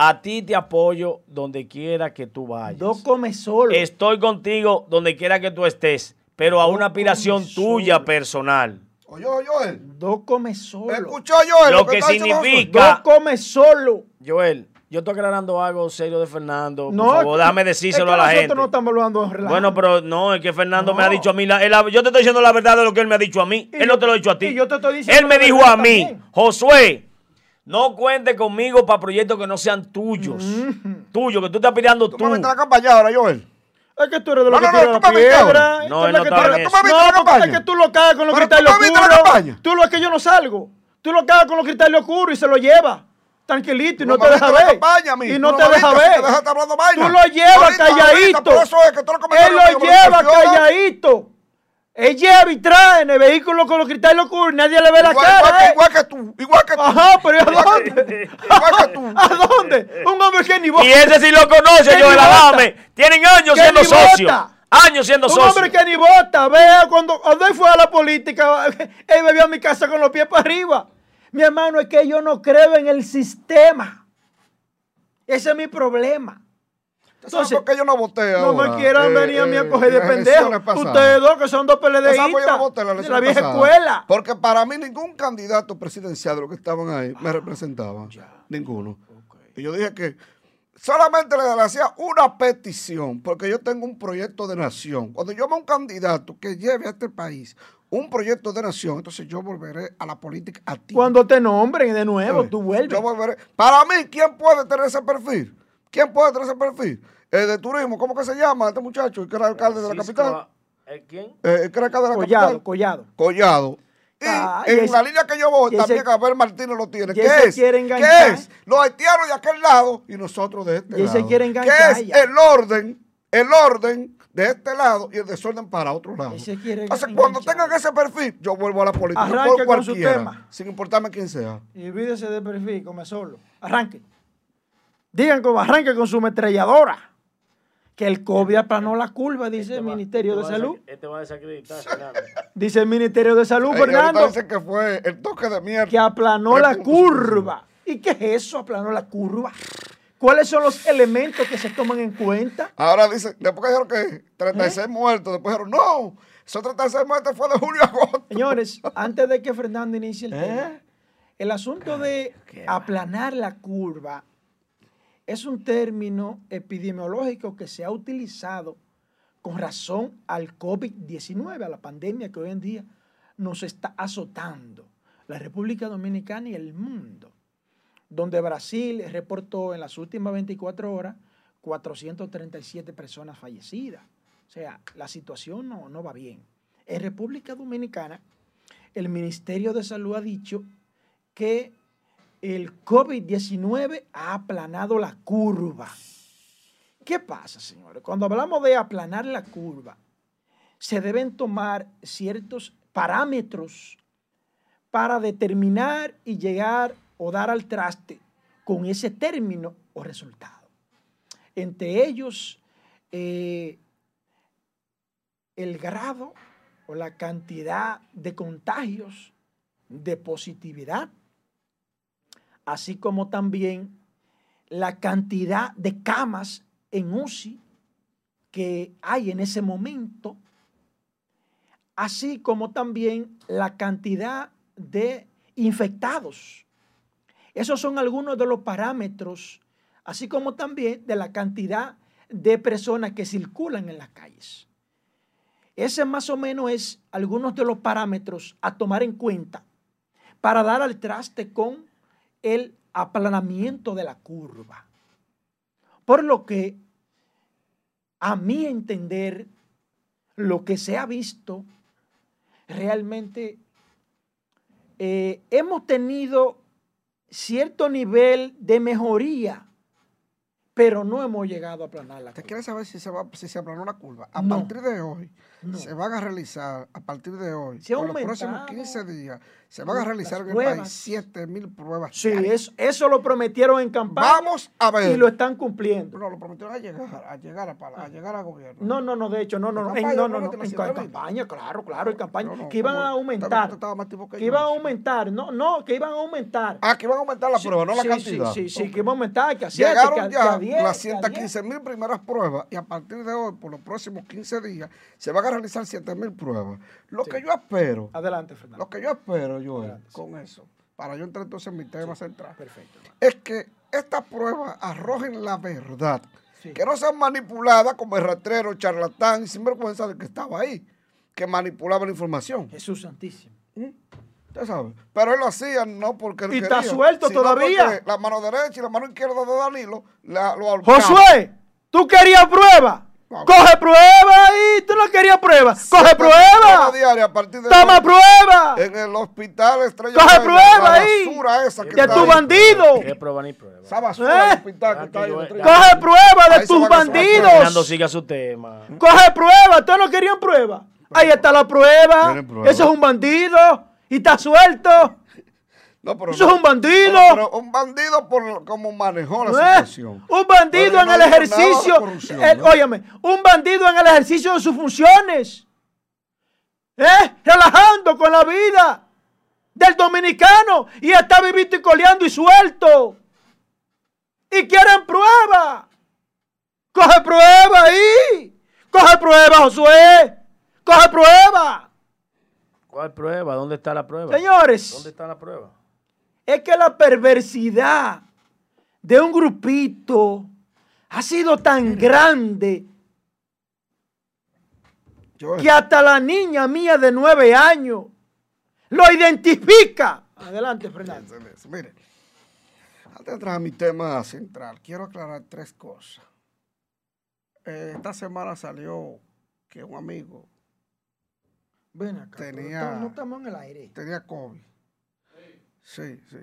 a ti te apoyo donde quiera que tú vayas. Dos come solo. Estoy contigo donde quiera que tú estés, pero a una aspiración tuya personal. Oye, oye, Dos come solo. Escuchó yo Lo que diciendo Josué? significa- Dos come solo. Joel, yo estoy aclarando algo serio de Fernando. No, Por favor, déjame es decírselo que a la nosotros gente. no estamos hablando de relajo. Bueno, pero no, es que Fernando me ha No. dicho a mí. la- él ha- yo te estoy diciendo la verdad de lo que él me ha dicho a mí. Y él yo- no te lo ha dicho a ti. y yo te estoy diciendo él me dijo a mí, también. Josué, no cuente conmigo para proyectos que no sean tuyos. Tuyos, que tú estás pidiendo Tú tú. me metes la campaña ahora, Joel. Es que tú eres de los No, que no, no, tú la piedra. No, es la no que. ¿Tú No, campaña? es que tú lo cagas con los cristales me viste la oscuros. campaña. Tú lo es que yo no salgo. Tú lo cagas con los cristales oscuros y se lo lleva. Tranquilito y no te deja ver. Y no no te deja ver. Tú lo llevas calladito. por eso es que tú lo Él lo lleva calladito. Él lleva y trae en el vehículo con los cristales oscuros y nadie le ve la Igual, cara. igual, que, ¿eh? igual que tú, igual que tú. Ajá, pero ¿y a Igual que dónde? Igual que tú. ¿A dónde? Un hombre que ni vota. Y ese sí lo conoce, ni vota. Adame. Tienen años Que siendo socios. Años siendo Un socios. hombre que ni vota. Vea, cuando, cuando él fue a la política, él me vio a mi casa con los pies para arriba. Mi hermano, es que yo no creo en el sistema. Ese es mi problema. ¿Sabes Entonces, por qué yo no voté no ahora? me quieran Eh, venir a mí a eh, coger de pendejo. Ustedes dos que son dos ¿Tú sabes por qué yo no voté la de la vieja pasada? escuela. Porque para mí ningún candidato presidencial de los que estaban ahí me representaba. Ninguno. Y yo dije que solamente le hacía una petición, porque yo tengo un proyecto de nación. Cuando yo veo un candidato que lleve a este país un proyecto de nación, entonces yo volveré a la política activa. Cuando te nombren de nuevo, ¿Sabes? tú vuelves. Yo volveré. Para mí, ¿quién puede tener ese perfil? ¿Quién puede tener ese perfil? El de turismo, ¿cómo que se llama este muchacho? El que era alcalde de la capital. ¿eh, ¿Quién? Eh, el que era alcalde de la Collado, capital. collado. Collado. Y Ah, y en ese- la línea que yo voy, y ese- también Abel Martínez lo tiene. ¿Qué es? quiere ¿Qué es? Los haitianos de aquel lado y nosotros de este Y lado. quiere ¿Qué es ya. el orden? El orden de este lado y el desorden para otro lado. Entonces, enganchar. cuando tengan ese perfil, yo vuelvo a la política. Arranque por con su tema. Sin importarme quién sea. Y olvídese de perfil, come solo. Arranque. Digan como arranque con su metralladora. Que el COVID aplanó la curva, dice el Ministerio de Salud. Este va a desacreditar, Fernando. Dice el Ministerio de Salud, Ay, Fernando, dicen que fue el toque de mierda. que aplanó la 3.5. curva. ¿Y qué es eso, aplanó la curva? ¿Cuáles son los elementos que se toman en cuenta? Ahora dicen, después que dijeron que ¿Eh? 36 muertos, después dijeron, no, esos 36 muertos fue de julio a agosto. Señores, antes de que Fernando inicie el ¿Eh? tema, el asunto de aplanar la curva es un término epidemiológico que se ha utilizado con razón al COVID-19, a la pandemia que hoy en día nos está azotando la República Dominicana y el mundo, donde Brasil reportó en las últimas 24 horas 437 personas fallecidas. O sea, la situación no, no va bien. En República Dominicana, el Ministerio de Salud ha dicho que el COVID-19 ha aplanado la curva. ¿Qué pasa, señores? Cuando hablamos de aplanar la curva, se deben tomar ciertos parámetros para determinar y llegar o dar al traste con ese término o resultado. Entre ellos, eh, el grado o la cantidad de contagios, de positividad, así como también la cantidad de camas en UCI que hay en ese momento, así como también la cantidad de infectados. Esos son algunos de los parámetros, así como también de la cantidad de personas que circulan en las calles. Ese más o menos es algunos de los parámetros a tomar en cuenta para dar al traste con el aplanamiento de la curva. Por lo que, a mi entender, lo que se ha visto realmente eh, hemos tenido cierto nivel de mejoría, pero no hemos llegado a aplanar la ¿Te curva. quieres saber si se, va, si se aplanó la curva? A No. partir de hoy, No. se van a realizar, a partir de hoy, Se por los próximos aumentado 15 días, se van a realizar en el país 7 mil pruebas. Sí, eso, eso lo prometieron en campaña Vamos a ver. y lo están cumpliendo. No, lo prometieron a llegar, a llegar a, a llegar al gobierno. No, no, no, de hecho, no, no, no, campaña, no, no, no, en, campaña, claro, claro, en campaña, No, que iban a aumentar, que iban a aumentar, no, no, que iban a aumentar. Ah, que iban a aumentar la Sí, prueba, no la sí, cantidad. Sí, sí, sí, que iban a aumentar, que a Llegaron que a- ya que a diez, las que a diez. 115 mil primeras pruebas y a partir de hoy, por los próximos 15 días, se van a realizar 7 mil pruebas. Lo Sí. que yo espero, Adelante, Fernando. lo que yo espero, sí. con eso, para yo entrar entonces en mi tema central, Perfecto. hermano. es que estas pruebas arrojen la verdad. Que no sean manipuladas como el rastrero, charlatán y sinvergüenza del que estaba ahí, que manipulaba la información. Jesús Santísimo. ¿Mm? Usted sabe. Pero él lo hacía no porque él Y quería, está suelto todavía. La mano derecha y la mano izquierda de Danilo la, lo ahorcaban. Josué, ¿tú querías prueba? Coge prueba ahí. Tú no querías prueba. Coge prueba. diaria a partir de Toma prueba. En el hospital Estrella Coge prueba la ahí. basura esa que De está tu ahí. bandido. ¿Qué prueba ni prueba? Esa basura ¿Eh? hospital que está ahí. Coge prueba de tus bandidos. siga su tema. Coge prueba. ¿Ustedes no querían prueba? Ahí está la prueba. Eso es un bandido. Y está suelto. No, pero Eso no. es un bandido. Pero, pero un bandido por cómo manejó la ¿Eh? situación. Un bandido Pero en no el ejercicio. corrupción, eh, ¿no? óyeme, un bandido en el ejercicio de sus funciones. ¿Eh? Relajando con la vida del dominicano. Y está vivito y coleando y suelto. Y quieren prueba. Coge prueba ahí. Coge prueba, Josué. Coge prueba. ¿Cuál prueba? ¿Dónde está la prueba? Señores. ¿Dónde está la prueba? Es que la perversidad de un grupito ha sido tan grande que hasta la niña mía de nueve años lo identifica. Adelante, Fernando. Mire, antes de entrar a mi tema central, quiero aclarar tres cosas. Eh, esta semana salió que un amigo Ven acá. pero Tenía- esto- No estamos en el aire. tenía COVID. Sí, sí.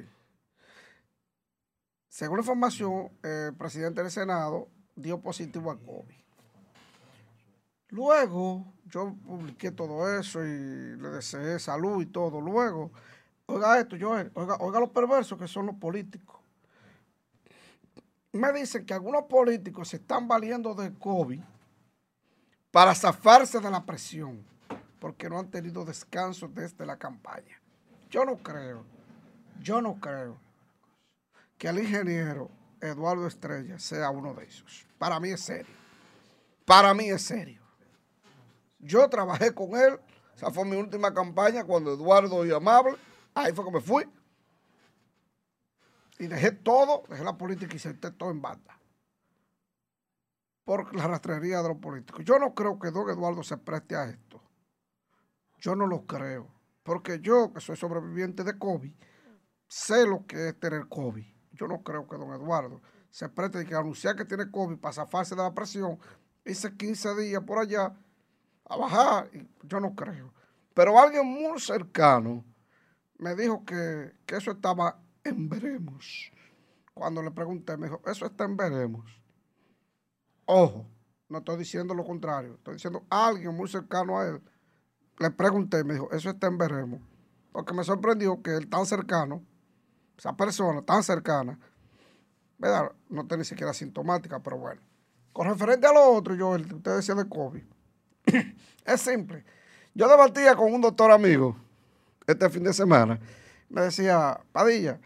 Según la información, el presidente del Senado dio positivo a COVID. Luego, yo publiqué todo eso y le deseé salud y todo. Luego, oiga esto, yo, oiga, oiga los perversos que son los políticos. Me dicen que algunos políticos se están valiendo de COVID para zafarse de la presión, porque no han tenido descanso desde la campaña. Yo no creo, yo no creo que el ingeniero Eduardo Estrella sea uno de esos. Para mí es serio. Para mí es serio. Yo trabajé con él, esa fue mi última campaña cuando Eduardo y Amable, ahí fue que me fui. Y dejé todo, dejé la política y senté todo en banda. Por la rastrería de los políticos. Yo no creo que don Eduardo se preste a esto. Yo no lo creo. Porque yo, que soy sobreviviente de COVID, sé lo que es tener COVID. Yo no creo que don Eduardo se preste a que anunciar que tiene COVID para zafarse de la presión, hice 15 días por allá a bajar. yo no creo. Pero alguien muy cercano me dijo que, que eso estaba en veremos. Cuando le pregunté, me dijo, eso está en veremos. Ojo, no estoy diciendo lo contrario, estoy diciendo alguien muy cercano a él. Le pregunté, me dijo, eso está en veremos. Porque me sorprendió que él tan cercano, esa persona tan cercana, ¿verdad? no está ni siquiera sintomática, pero bueno. Con referente a lo otro, yo, el usted decía de COVID, es simple. Yo debatía con un doctor amigo este fin de semana. Me decía, Padilla,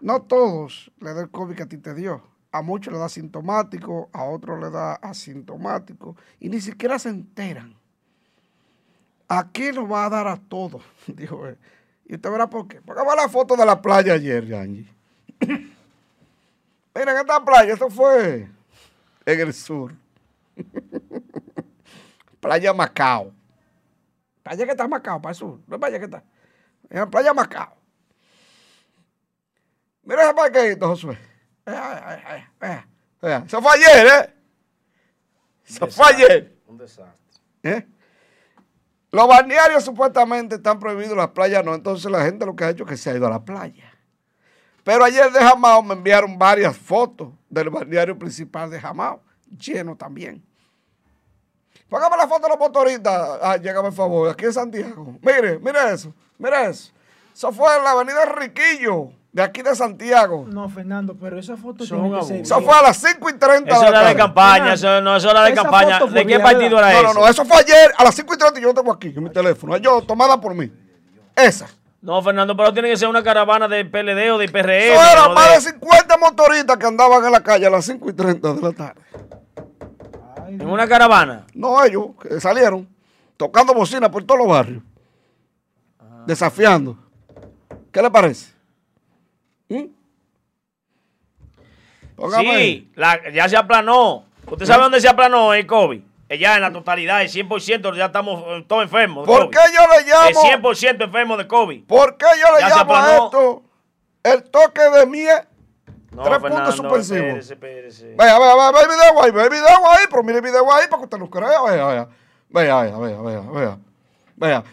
no todos le da el COVID que a ti te dio. A muchos le da sintomático, a otros le da asintomático y ni siquiera se enteran. Aquí nos va a dar a todos, dijo él. Y usted verá por qué. Porque va la foto de la playa ayer, Angie. Miren esta playa, esto fue en el sur. playa Macao. Playa que está Macao, para el sur. No es playa que está. Es playa Macao. Mira ese parqueito, Josué. Eso fue ayer, ¿eh? Eso fue ayer. Un desastre. ¿eh? Los balnearios supuestamente están prohibidos, las playas no. Entonces la gente lo que ha hecho es que se ha ido a la playa. Pero ayer de Jamao me enviaron varias fotos del balneario principal de Jamao, lleno también. Póngame la foto de los motoristas. Ah, llégame por favor, aquí en Santiago. Mire, mire eso, mire eso. Eso fue en la avenida Riquillo, de aquí de Santiago. No, Fernando, pero esa foto Eso tiene que ser. Eso fue a las 5 y 30 Eso de la era de campaña, eso no, eso era de Esa campaña. ¿De qué partido era No, ese? no, no, eso fue ayer a las 5 y 30 yo lo tengo aquí en mi teléfono. Yo, tomada por mí. Esa. No, Fernando, pero tiene que ser una caravana de PLD o de PRM. Eso era más de 50 motoristas que andaban en la calle a las 5 y 30 de la tarde. En una caravana. No ellos, que salieron tocando bocina por todos los barrios. Desafiando. ¿Qué le parece? ¿Mm? Sí, la- ya se aplanó. ¿Usted sabe dónde se aplanó el COVID? Eh, Ya en la totalidad, el 100% ya estamos eh, todos enfermos. ¿Por qué yo le El llamo? 100% enfermos de COVID. ¿Por qué yo le Ya llamo a esto el toque de miel No, Tres Fernando, puntos suspensivos. espérese, espérese. Vea, vea, vea, vea el video ahí, vea el video ahí, pero mire el video ahí para que usted lo crea, vea, vea. Vea, vea, vea, vea, vea.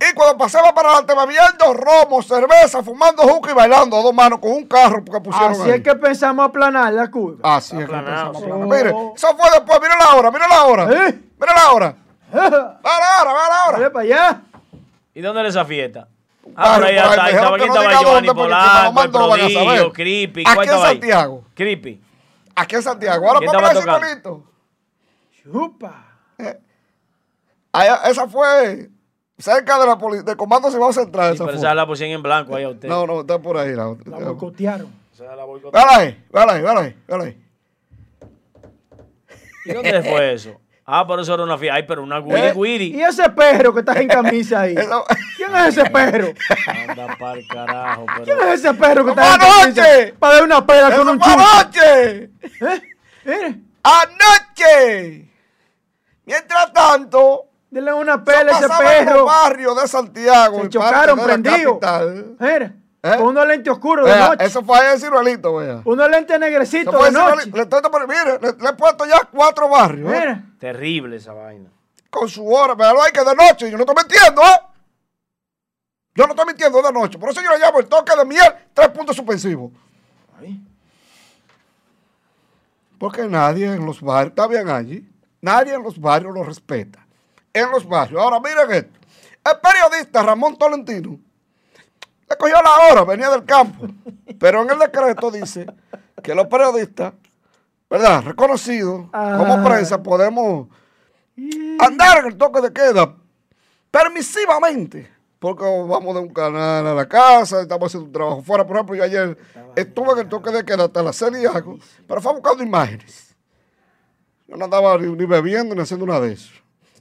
Y cuando pasaba para adelante, bebiendo romo, cerveza, fumando juca y bailando a dos manos con un carro que pusieron Así ahí. es que pensamos aplanar la curva. Así es que pensamos aplanar. Mire, eso fue después, mire la hora, mire la hora. ¿Eh? Mire la hora. Vea la hora, vea la hora. Dale para allá. ¿Y dónde era esa fiesta? Ah, por ahí por ahí, está, estaba, aquí no estaba Giovanni Polanco, el prodigio, Creepy. Aquí ¿Cuál en? Santiago. Creepy. Aquí en Santiago. Ahora ¿Quién ponme ese igualito. Chupa. Allá- esa fue cerca de la del Comando Cibao Central. Sí, esa pero esa la pusieron en blanco ahí a usted. No, no, está por ahí. La otra. La boicotearon. Esa la boicotó. Véala ahí, véala ahí, véala ahí, véala ahí. ¿Y dónde fue eso? Ah, pero eso era una fiesta. Ay, pero una guiri Eh, guiri. Y ese perro que está en camisa ahí. ¿Quién es ese perro? Anda pa'l carajo, ¿Quién pero... es ese perro que ¡Fue está en camisa? anoche! Para dar una pela con ¡Eso un chucho. anoche! ¿Eh? Mire, ¡Anoche! Mientras tanto, dile una a ese pasaba en los perro. barrios de Santiago. Se chocaron, parte de la prendido. capital. Mire, ¿Eh? con unos lentes oscuros de Vea, noche. eso fue ahí en Ciruelito, vea. Unos lentes negrecitos de noche. Le, estoy mire, le, le he puesto ya cuatro barrios. ¿eh? Mire, Terrible esa vaina. Con su hora, véalo ahí que de noche. Yo no estoy mintiendo, ¿eh? Yo no estoy mintiendo de noche. Por eso yo le llamo el toque de miel, tres puntos suspensivos. Ay. Porque nadie en los barrios, está bien allí, nadie en los barrios lo respeta. En los barrios. Ahora miren esto. El periodista Ramón Tolentino le cogió la hora, venía del campo. Pero en el decreto dice que los periodistas, ¿verdad? Reconocidos como Ah. prensa, podemos andar en el toque de queda permisivamente. Porque vamos de un canal a la casa, estamos haciendo un trabajo fuera. Por ejemplo, yo ayer estuve en el toque de queda hasta las seis y algo, pero fue buscando imágenes. Yo no andaba ni bebiendo ni haciendo nada de eso.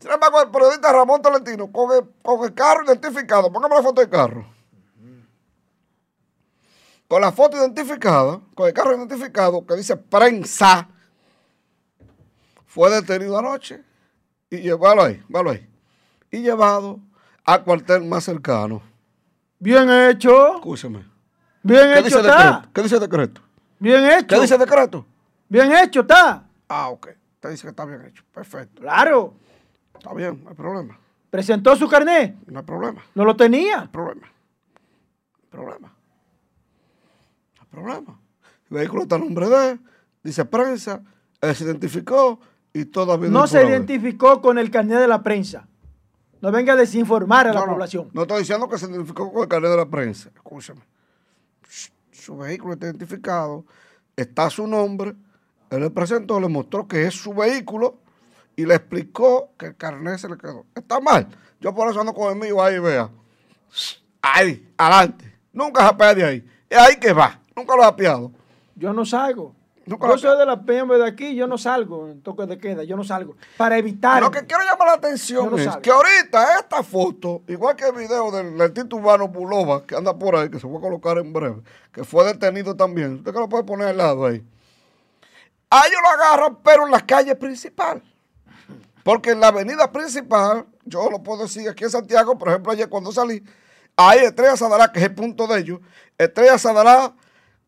Embargo, el periodista Ramón Tolentino, con el, con el carro identificado, póngame la foto del carro. Con la foto identificada, con el carro identificado, que dice prensa, fue detenido anoche y llevado ahí, véalo ahí. Y llevado al cuartel más cercano. bien hecho. Escúcheme. Bien ¿Qué hecho dice está. decreto? ¿Qué dice el decreto? Bien hecho. ¿Qué dice el decreto? Bien hecho está. Ah, ok. Te dice que está bien hecho. Perfecto. Claro. Está bien, no hay problema. Presentó su carnet. No hay problema. No lo tenía. problema. Problema. No hay problema. El vehículo está a nombre de dice prensa, él se identificó y todavía No se identificó con el carnet de la prensa. No venga a desinformar a la No, no, población. No estoy diciendo que se identificó con el carnet de la prensa. Escúchame. Su vehículo está identificado, está su nombre, él le presentó, le mostró que es su vehículo y le explicó que el carnet se le quedó. Está mal. Yo por eso ando con el mío ahí, vea. Ahí, adelante. Nunca se apea de ahí. Es ahí que va. Nunca lo ha apiado. Yo no salgo. Nunca yo soy de la PM de aquí, yo no salgo en toque de queda, yo no salgo. Para evitar. Lo que quiero llamar la atención no es que ahorita esta foto, igual que el video del, Tito Urbano Bulova, que anda por ahí, que se va a colocar en breve, que fue detenido también, usted que lo puede poner al lado ahí. A ellos lo agarran, pero en la calle principal. Porque en la avenida principal, yo lo puedo decir aquí en Santiago, por ejemplo, ayer cuando salí, ahí Estrella Sadará, que es el punto de ellos, Estrella Sadará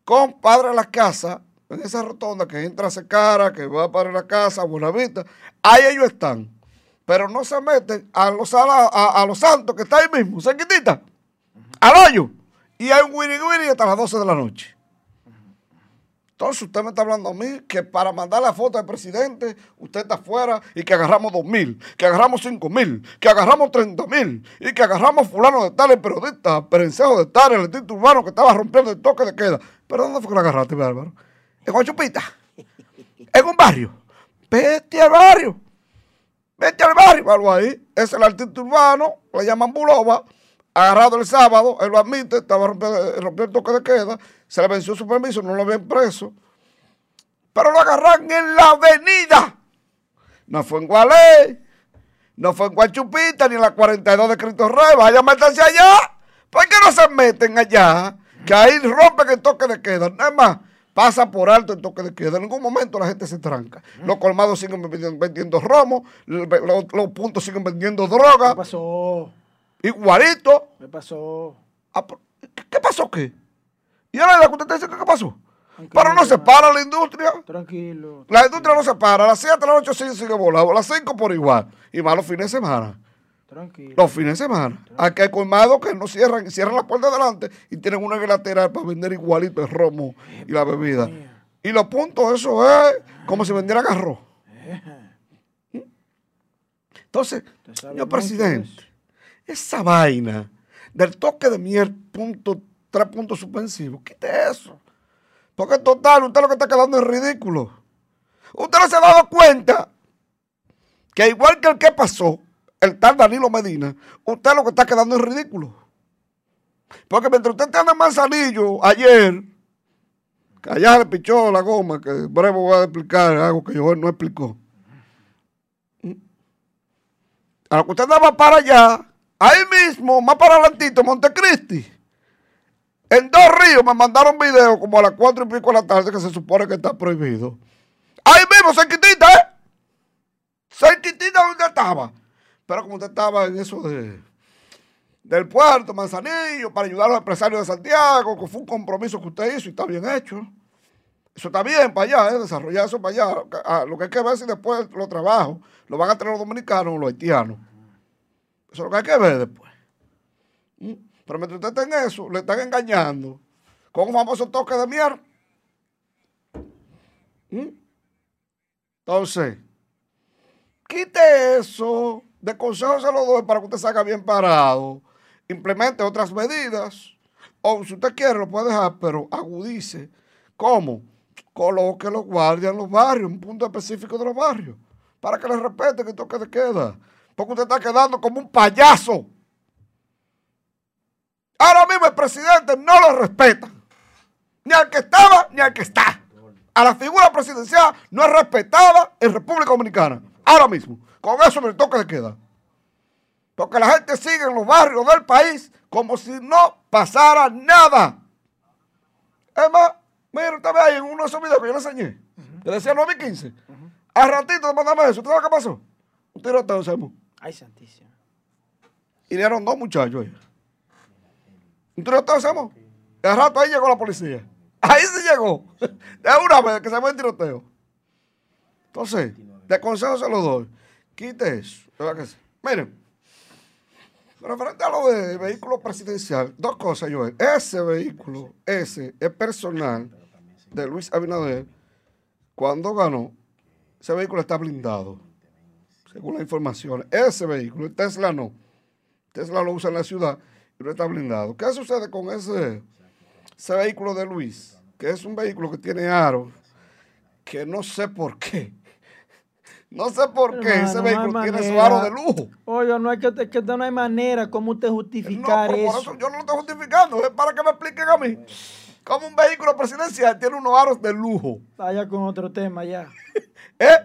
con Padre de la Casa, en esa rotonda que entra a Secara, que va para la casa, Buenavista, ahí ellos están. Pero no se meten a los, a, a- los santos que está ahí mismo, cerquitita, al hoyo. Y hay un wiri wiri hasta las 12 de la noche. Entonces usted me está hablando a mí que para mandar la foto del presidente, usted está afuera y que agarramos dos mil, que agarramos cinco mil, que agarramos treinta mil y que agarramos fulano de tal, el periodista, perencejo de tal, el tito urbano que estaba rompiendo el toque de queda. ¿Pero dónde fue que lo agarraste, Bárbaro? En Guachupita. En un barrio. Vete al barrio. Vete al barrio, Bárbaro, ahí. Es el artista urbano, le llaman Bulova, agarrado el sábado, él lo admite, estaba rompiendo, rompiendo el toque de queda, se le venció su permiso, no lo habían preso. Pero lo agarran en la avenida. No fue en Gualey, no fue en Guachupita, ni en la 42 de Cristo Rey. Vaya a allá. ¿Por qué no se meten allá? Que ahí rompen el toque de queda. Nada más, pasa por alto el toque de queda. En ningún momento la gente se tranca. Los colmados siguen vendiendo, vendiendo romo, los, los puntos siguen vendiendo droga. ¿Qué pasó? Igualito. ¿Qué pasó? Ah, ¿Qué pasó qué? ¿Y ahora la que usted está diciendo qué pasó? Pero no se para la industria. Tranquilo. La industria no se para. A las 7 de la noche sí sigue volando. A las 5 por igual. Y más los fines de semana. Tranquilo. Los fines de semana. Aquí hay colmados que no cierran, cierran la puerta adelante y tienen una lateral para vender igualito el romo y la bebida. Y los puntos, eso es como si vendieran arroz. Entonces, sabe señor presidente, esa vaina del toque de miel, punto, tres puntos suspensivos, quite eso. Porque total, usted lo que está quedando es ridículo. Usted no se ha dado cuenta que igual que el que pasó, el tal Danilo Medina, usted lo que está quedando es ridículo. Porque mientras usted anda en Manzanillo ayer, que allá le pichó la goma, que breve voy a explicar algo que yo no explicó. A lo que usted andaba para allá, ahí mismo, más para adelantito, Montecristi. En dos ríos me mandaron video como a las cuatro y pico de la tarde que se supone que está prohibido. Ahí mismo, cerquitita, ¿eh? Cerquitita donde estaba. Pero como usted estaba en eso de del puerto, Manzanillo, para ayudar a los empresarios de Santiago, que fue un compromiso que usted hizo y está bien hecho. Eso está bien para allá, ¿eh? desarrollar eso para allá. Lo que hay que ver si después los trabajos lo van a tener los dominicanos o los haitianos. Eso es lo que hay que ver después. ¿Mm? Pero mientras usted está en eso, le están engañando con un famoso toque de mierda. ¿Mm? Entonces, quite eso. De consejo se lo doy para que usted salga bien parado. Implemente otras medidas. O si usted quiere, lo puede dejar, pero agudice. ¿Cómo? Coloque los guardias en los barrios, en un punto específico de los barrios. Para que les respeten que toque de queda. Porque usted está quedando como un payaso. Ahora mismo el presidente no lo respeta. Ni al que estaba, ni al que está. A la figura presidencial no es respetada en República Dominicana. Ahora mismo. Con eso me toca de queda. Porque la gente sigue en los barrios del país como si no pasara nada. Es más, mira, usted ve ahí en uno de esos videos que yo le enseñé. Le decía 9 y 15. Al ratito, mándame eso. ¿Usted sabe qué pasó? Un tiroteo, Samu. Ay, santísimo. Y dieron dos muchachos ahí. Tiroteo hacemos. Y al rato ahí llegó la policía. Ahí se llegó. De una vez que se fue el tiroteo. Entonces, de consejo se lo doy. Quite eso. ¿Verdad que sí? Miren, referente a lo de vehículo presidencial, dos cosas, Joel. Ese vehículo, ese, es personal de Luis Abinader. Cuando ganó, ese vehículo está blindado. Según las informaciones. Ese vehículo, el Tesla no. Tesla lo usa en la ciudad y no está blindado. ¿Qué sucede con ese, ese vehículo de Luis? Que es un vehículo que tiene aros, que no sé por qué. No sé por qué Hermano, ese no vehículo tiene su aro de lujo. Oye, no hay que, que no hay manera como usted justificar eso. eso yo no lo estoy justificando. Es para que me expliquen a mí cómo un vehículo presidencial tiene unos aros de lujo. Vaya con otro tema ya. ¿eh?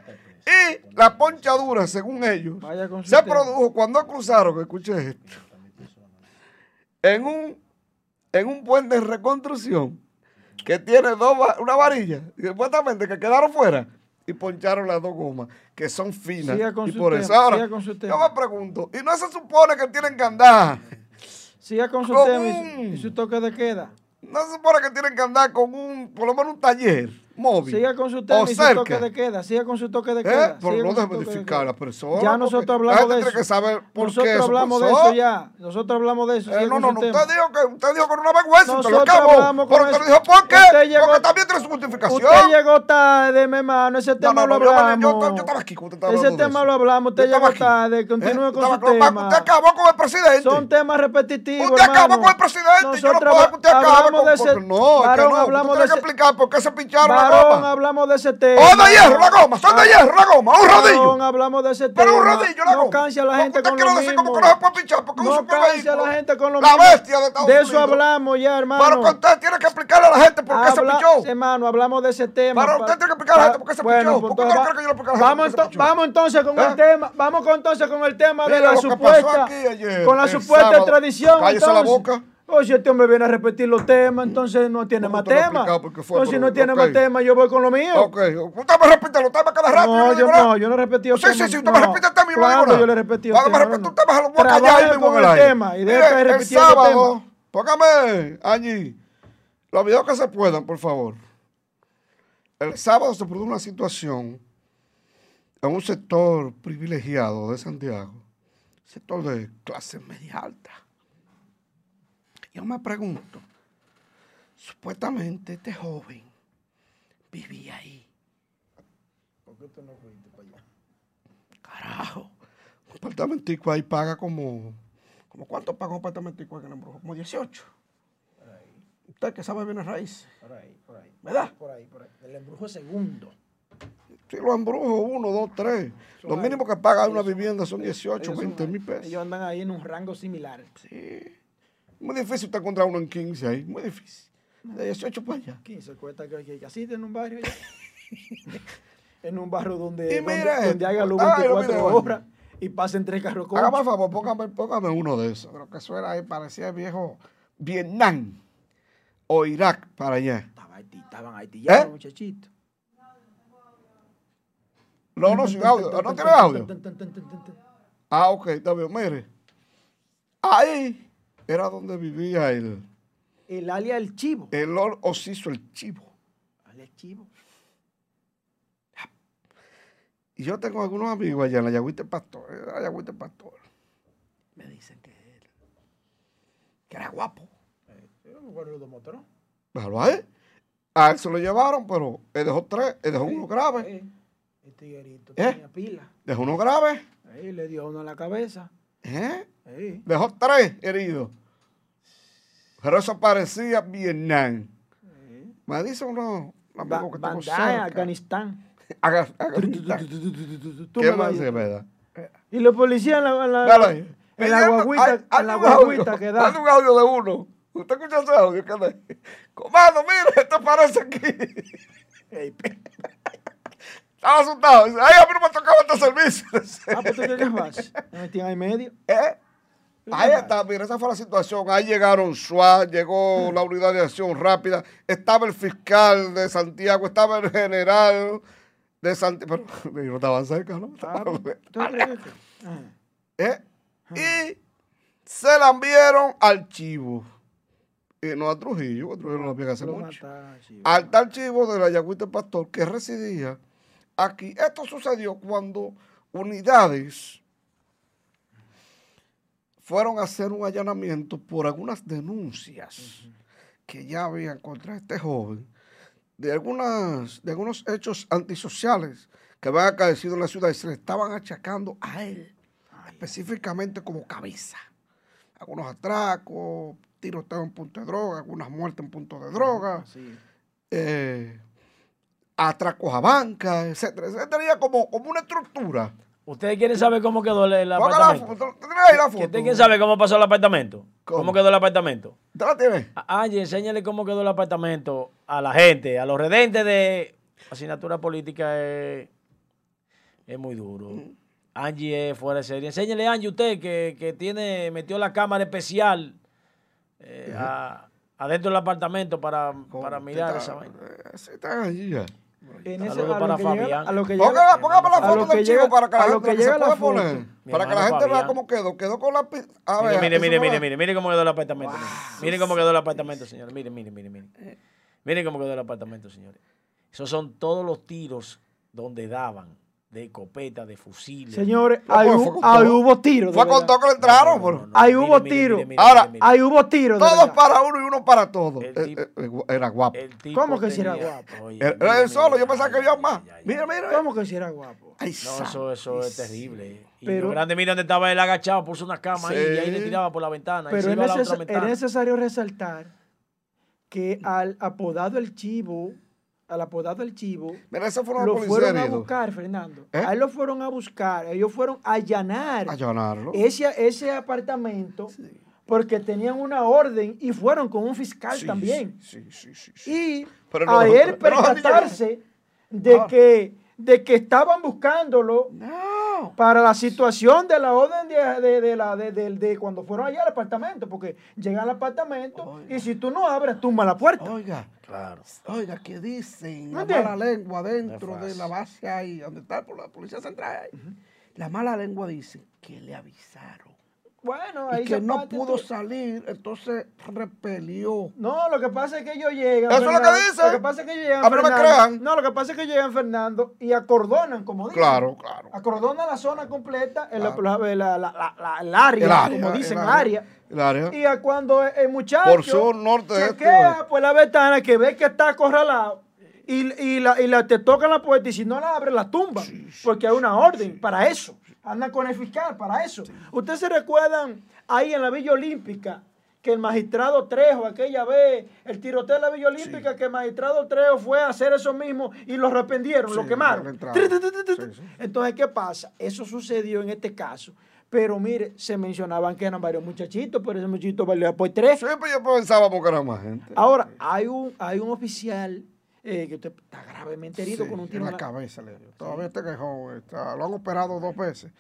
Y la ponchadura, según ellos, se produjo cuando cruzaron, escuche esto, en un, en un puente de reconstrucción que tiene dos, una varilla, y supuestamente que quedaron fuera y poncharon las dos gomas, que son finas. Siga con y su por tema, eso ahora, yo me pregunto, ¿y no se supone que tienen que andar? Siga con su Con tema y un- su, y su toque de queda. ¿No se supone que tienen que andar con un, por lo menos un taller móvil? Siga con su y su toque de queda. Siga con su toque de ¿Eh? queda. Pero siga no con su déjame toque de edificar a queda. la persona. Ya nosotros la hablamos de eso. que saber por nosotros qué hablamos de pasó. eso ya. Nosotros hablamos de eso. Eh, no, con no, no. Usted dijo que usted dijo con una vergüenza. Usted lo Nosotros acabó. con Pero usted dijo, ¿por qué? Usted llegó- Porque también tiene su justificación. Usted llegó tarde, mi hermano. Ese No, tema no, lo no, yo, hablamos. yo, yo estaba aquí cuando usted estaba Ese de tema lo hablamos. Usted Yo llegó aquí. tarde. Continúe ¿Eh? con Estaba su tema. Usted acabó con el presidente. Son temas repetitivos. Usted acabó con el presidente. yo no Nosotros puedo que usted acabe con de No, es que varón, no. Usted de tiene que explicar por qué se pincharon la goma. hablamos de ese tema. ¡Oh, de hierro la goma! ¡Son de hierro la goma! ¡Un rodillo! Hablamos de ese tema. Pero un rodillo la No goma. canse a la gente con lo decir mismo. como que no se puede pinchar porque es un No canse a supervehículo. la gente con lo La mismo. bestia de Estados De eso Unidos. hablamos ya, hermano. Pero usted tiene que explicarle a la gente por qué se pinchó. Hermano, hablamos de ese tema. Pero usted tiene que explicar a la gente por qué se bueno, pinchó. ¿Por qué entonces no va- cree que yo le explique a la gente vamos, por qué se ento- pinchó? vamos entonces con ¿Eh? el tema. Vamos entonces con el tema de la supuesta. con la supuesta tradición. Cállese la entonces. Boca. Oye, este hombre viene a repetir los temas, entonces no tiene ¿Cómo más temas. Entonces, si no tiene más temas, yo voy con lo mío. Ok, usted me repite los temas cada rato. No, yo no, yo no he repetido Sí, temas. sí, sí, usted me repite el tema y yo no digo ¿Cuándo nada. yo le repetido Cuando me repite un tema, se lo voy a callar tema y deje Mire, de estar el sábado, póngame allí los videos que se puedan, por favor. el sábado se produjo una situación en un sector privilegiado de Santiago, sector de clase media alta. Yo me pregunto, supuestamente este joven vivía ahí. ¿Por qué tú no fuiste para allá? Carajo, un apartamentico ahí paga como, como ¿cuánto paga un apartamentico en el Embrujo? Como 18. Usted que sabe bien raíz. Por ahí, por ahí. ¿Verdad? Por ahí, por ahí. El embrujo segundo. Si los embrujos, uno, dos, tres. Lo mínimo que paga una vivienda son 18, Ellos 20 son- mil pesos. Ellos andan ahí en un rango similar. Sí. Muy difícil usted encontrar uno en 15 ahí. Muy difícil. De 18 para allá. 15 cuesta que, que, así en un barrio en un barrio donde, Y donde, mira donde haga luz Ay, lo 24 mira, horas y pasen tres carros con Hágame el favor, póngame, póngame uno de esos. Creo que eso era ahí, parecía viejo Vietnam o Irak para allá. Estaban Haití, estaban haitianos, ¿Eh? muchachitos. No, no, sin audio. ¿No tiene audio? Ah, ok, está bien. Mire. Ahí era donde vivía el, El alia el chivo. el Lord Osiso, el chivo. Alia chivo. Y yo tengo algunos amigos allá en del Pastor. en La Yagüita del Pastor. Me dicen que él, que era guapo. Yo me acuerdo de. A él se lo llevaron, pero él dejó tres, él dejó uno grave. Eh, el tiguerito ¿Eh? tenía pila. Dejó uno grave. Ahí le dio uno en la cabeza. ¿Eh? Dejó tres heridos. Pero eso parecía Vietnam. Me dice uno, un Ba amigo que tengo Bandai, cerca. Afganistán. Aga- Afganistán. Tú ¿Qué más se me da? Y los policías en la, en guaguita, en la guaguita que da. hay un audio de uno. ¿Usted escucha ese audio? ¿Qué le- Comando, mire, esto parece aquí. Estaba asustado. Dice, ay, a mí no me tocaba este servicio. Ah, pues tú qué vas. Me metí ahí medio. ¿Eh? Ahí está, mira, esa fue la situación. Ahí llegaron SWAT, llegó la unidad de acción rápida, estaba el fiscal de Santiago, estaba el general de Santiago, pero no estaban cerca, ¿no? Ah, pues, ¿tú crees que- Ajá. ¿Eh? Y se la enviaron al chivo. Y no a Trujillo, a Trujillo no había hace mucho. Al tal chivo de la Yagüita Pastor que residía aquí. Esto sucedió cuando unidades fueron a hacer un allanamiento por algunas denuncias que ya habían contra este joven de, algunas, de algunos hechos antisociales que habían acaecido en la ciudad y se le estaban achacando a él, específicamente como cabeza. Algunos atracos, tiroteos en punto de droga, algunas muertes en punto de droga Sí. eh, atracos a banca, etcétera. Tenía como, como una estructura. ¿Ustedes quieren saber cómo quedó el, el la apartamento? foto. ¿Tú tienes ahí la ¿Que foto? ¿Usted quién sabe cómo pasó el apartamento? ¿Cómo? ¿Cómo, quedó el apartamento? ¿Usted la tiene? A- Angie, enséñale cómo quedó el apartamento a la gente, a los redentes de asignatura política es, es muy duro. Angie es fuera de serie. Enséñale, Angie, usted que, que tiene, metió la cámara especial eh, a- adentro del apartamento para, para mirar Está- esa vaina. eh, está allí ya. En ese, Saludos a, para lo que llega, Fabián. a lo que Póngala, llega, póngame la a foto lo que del chivo llega- para que la gente que se foto. poner. Mi Para que la gente vea cómo quedó. Quedó con la... A Mire, ver, mire, mire, mire, mire, mire cómo quedó el apartamento. mire. Mire cómo quedó el apartamento, señores. Mire, mire, mire, mire. Mire cómo quedó el apartamento, señores. Esos son todos los tiros donde daban de escopeta, de fusiles. Señores, No, ahí, hu- fue con ahí todo. hubo tiros. Fue con todo que le entraron. pero- Ahí hubo tiro. Ahora, Ahí hubo tiros. Todos para uno y uno para todos. El Eh, tipo- eh, eh, Era guapo. El ¿Cómo que si era guapo? Oye, él solo, yo pensaba que había más. Mira, ay. mira. ¿Cómo que si era guapo? Ay, No, eso, eso es terrible. Y Pero- lo grande, mira dónde estaba él agachado, puso una cama ahí y ahí le tiraba por la ventana. y se Pero es, neces- necesario resaltar que al apodado el chivo, al apodado el chivo, Mira, lo fueron a buscar, Fernando. ¿Eh? A él lo fueron a buscar, ellos fueron a allanar ese, ese apartamento porque tenían una orden y fueron con un fiscal Sí, también. Sí, sí, sí. sí. Y Pero no, a él no, percatarse de que, de que estaban buscándolo para la situación de la orden de, de- de la, de, de- de cuando fueron allá al apartamento, porque llegan al apartamento y si tú no abres, tumba la puerta. Oiga, Claro. oiga, ¿qué dicen? ¿No La mala lengua dentro de la base ahí, donde está por la policía central. ahí. La mala lengua dice que le avisaron. Bueno, y ahí que se no pudo salir, entonces repelió. No, lo que pasa es que ellos llegan. Eso es lo que Fernando, dice. Lo que pasa es que ellos llegan. A mí no me Fernando. crean. No, lo que pasa es que llegan Fernando y acordonan, como dicen. Claro, claro. Acordonan la zona completa, el, Claro. la- la- la- la- el área, El área, como dicen, el el área. El área. Y a cuando el muchacho Por sur, norte, este, chequea oeste. por la ventana que ve que está acorralado y, y, la, y la- te tocan la puerta y si no la abre la tumba porque hay una orden para eso. Andan con el fiscal para eso. Ustedes se recuerdan ahí en la Villa Olímpica que el magistrado Trejo, aquella vez, el tiroteo de la Villa Olímpica, que el magistrado Trejo fue a hacer eso mismo y lo arrependieron, lo Sí, quemaron. Sí, sí. Entonces, ¿qué pasa? Eso sucedió en este caso. Pero mire, se mencionaban que eran varios muchachitos, pero ese muchachito valía por tres. Siempre yo pensábamos que era más gente. Ahora, hay un, hay un oficial eh, que usted está gravemente herido Sí, con un tiro en la cabeza. Le dio. Todavía está quejado. Está, lo han operado dos veces.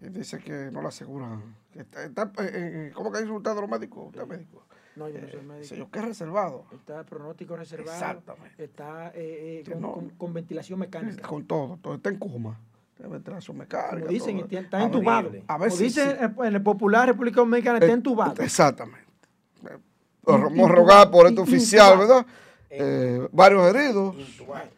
Y dice que no le aseguran. que está- está, eh, eh, ¿Cómo que dice usted de los médicos? Usted es médico. No, yo no soy Eh, médico. Señor, ¿qué es reservado? Está pronóstico reservado. Exactamente. Está eh, eh, Que con, no- con- con ventilación mecánica. Con todo, todo. Está en coma. Tiene ventilación mecánica. Como dicen, todo. está A entubado. A Como si- dicen en- el popular República Dominicana, está Eh, entubado. Exactamente. Eh, Vamos a rogar por este oficial, ¿verdad? Eh, varios heridos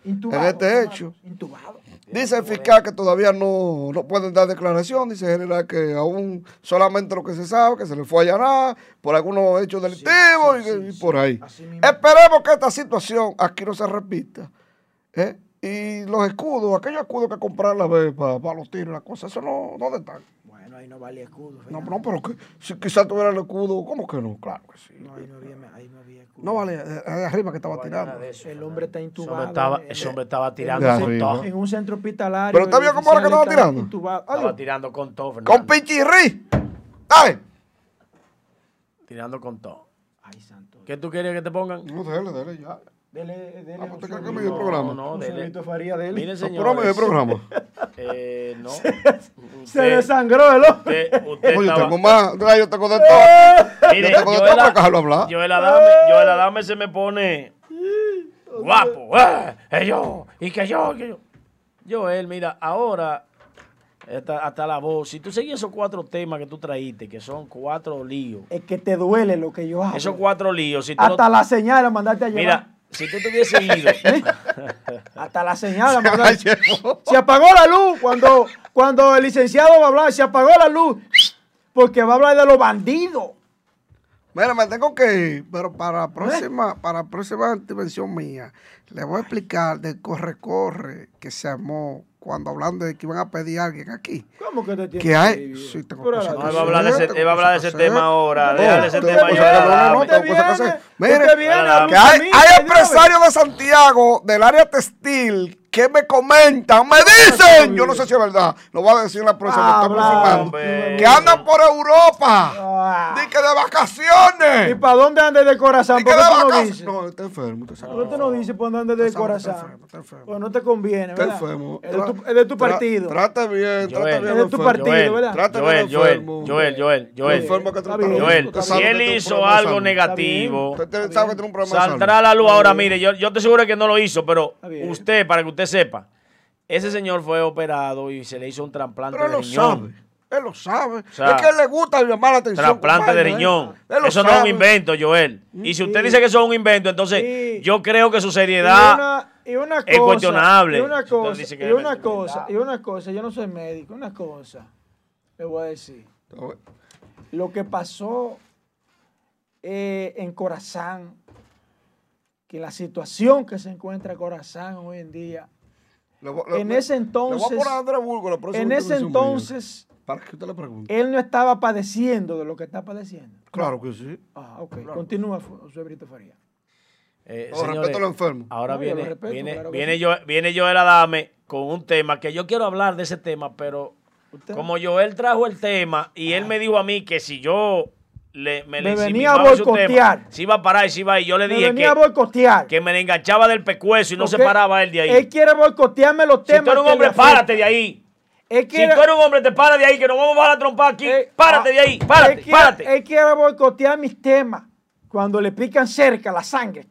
Intubado. en este hecho. Intubado. Dice el fiscal que todavía no, no pueden dar declaración. Dice el general que aún solamente lo que se sabe, que se le fue a allanar por algunos hechos delictivos sí, y, y sí, por ahí. Esperemos que esta situación aquí no se repita. ¿eh? Y los escudos, aquellos escudos que compraron la vez para los tiros las cosas, eso no, ¿dónde están? Ahí no vale escudo. No, no, pero que, si quizás tuviera el escudo, ¿cómo que no? Claro que sí. No, ahí no había, ahí no había escudo. No vale, eh, de arriba que estaba tirando. El hombre está Ese intubado. hombre estaba, en- ese hombre estaba tirando con todo. en un centro hospitalario. Pero está el bien cómo era que estaba tirando. intubado. Estaba tirando con todo, Con pichirri. Dale. Tirando con todo. Ay, santo. ¿Qué tú quieres que te pongan? No, dale, dale, ya. Dele, dele. Ah, pues te un creo que solito. me dio el programa. No, Un dele. Faría dele. Miren, No, pero me dio el señores. programa. Eh, no. Se Usted, desangró el hombre. usted, usted Oye, yo estaba- tengo más. Yo tengo de todo. Mire, yo tengo de todo para dejarlo hablar. Joel Adame, Joel Adame se me pone guapo. ¡Ah! Eh, yo, y que yo, que yo. Joel, mira, ahora hasta, hasta la voz. Si tú seguís esos cuatro temas que tú traíste, que son cuatro líos, Es que te duele lo que yo hago. esos cuatro líos, si tú Hasta no- la señal a mandarte a llevar. mira, si tú te hubieses ido, Hasta la señal a mandarte. Ay, llegó. Se apagó la luz cuando, cuando el licenciado va a hablar. Se apagó la luz porque va a hablar de los bandidos. Mira, me tengo que ir, pero para la próxima, para la próxima intervención mía, le voy a explicar del corre-corre que se armó cuando hablando de que iban a pedir a alguien aquí. ¿Cómo que te tienes Que hay. Sí, tengo cosas no, que él va a hablar de ese, él va a hablar de ese tema ahora, No, déjale ese tema a viene, Joel no, no, tengo cosas que hacer. Hay, hay empresarios de Santiago del área textil que me comentan, me dicen, yo no sé si es verdad, lo voy a decir en la próxima, está hombre. que andan por Europa, Ah. que de ¿Y vacaciones. para dónde andes de corazón? ¿Por qué de tú no dices? No, está enfermo. ¿Por qué no dices por dónde andes de Está está corazón? enfermo, está enfermo. Pues no te conviene, Está ¿verdad? enfermo. Es de tu, es de tu Tra- partido. Trata bien, trata bien. Es de tu partido, Joel, ¿verdad? Trata Joel, bien Joel. Joel, Joel, El Joel. enfermo que Está. Joel, si él hizo algo negativo, saldrá a la luz ahora. Mire, yo, yo te aseguro que no lo hizo, pero Está usted, para que usted sepa, ese señor fue operado y se le hizo un trasplante de lo riñón. sabe. Él lo sabe. sea, es que a él le gusta llamar la atención. Trasplante de ¿eh? riñón. Él lo Eso no es un invento, Joel. Y si usted dice que eso es un invento, entonces Sí. yo creo que su Y seriedad. una, y una es cuestionable. Y una usted cosa, dice que y una cosa, y una cosa, yo no soy médico, una cosa, le voy a decir. Lo que pasó eh, en Corazán, que la situación que se encuentra Corazán hoy en día, en ese Le voy a entonces, Burgo en ese entonces, Para que usted le pregunte. él no estaba padeciendo de lo que está padeciendo. Claro que sí. Ah, ok. Continúa, José Brito Faría. Eh, señores, respeto a los enfermos. Ahora No, viene, respeto, viene, claro viene, sí. Joel, viene Joel Adame con un tema que yo quiero hablar de ese tema, pero Usted- como Joel trajo el tema y él me dijo a mí que si yo le, me, le venía a boicotear. si iba a parar y si iba a ir, yo le Me dije venía a que, boicotear. que me le enganchaba del pecuezo y no se paraba él de ahí. Él quiere boicotearme los si temas. tú eres un hombre, párate de ahí. Él Si tú eres un hombre, te para de ahí, que nos vamos a la trompa aquí. eh, párate ah, de ahí, párate, él quiere- párate. Él quiere boicotear mis temas. Cuando le pican cerca la sangre.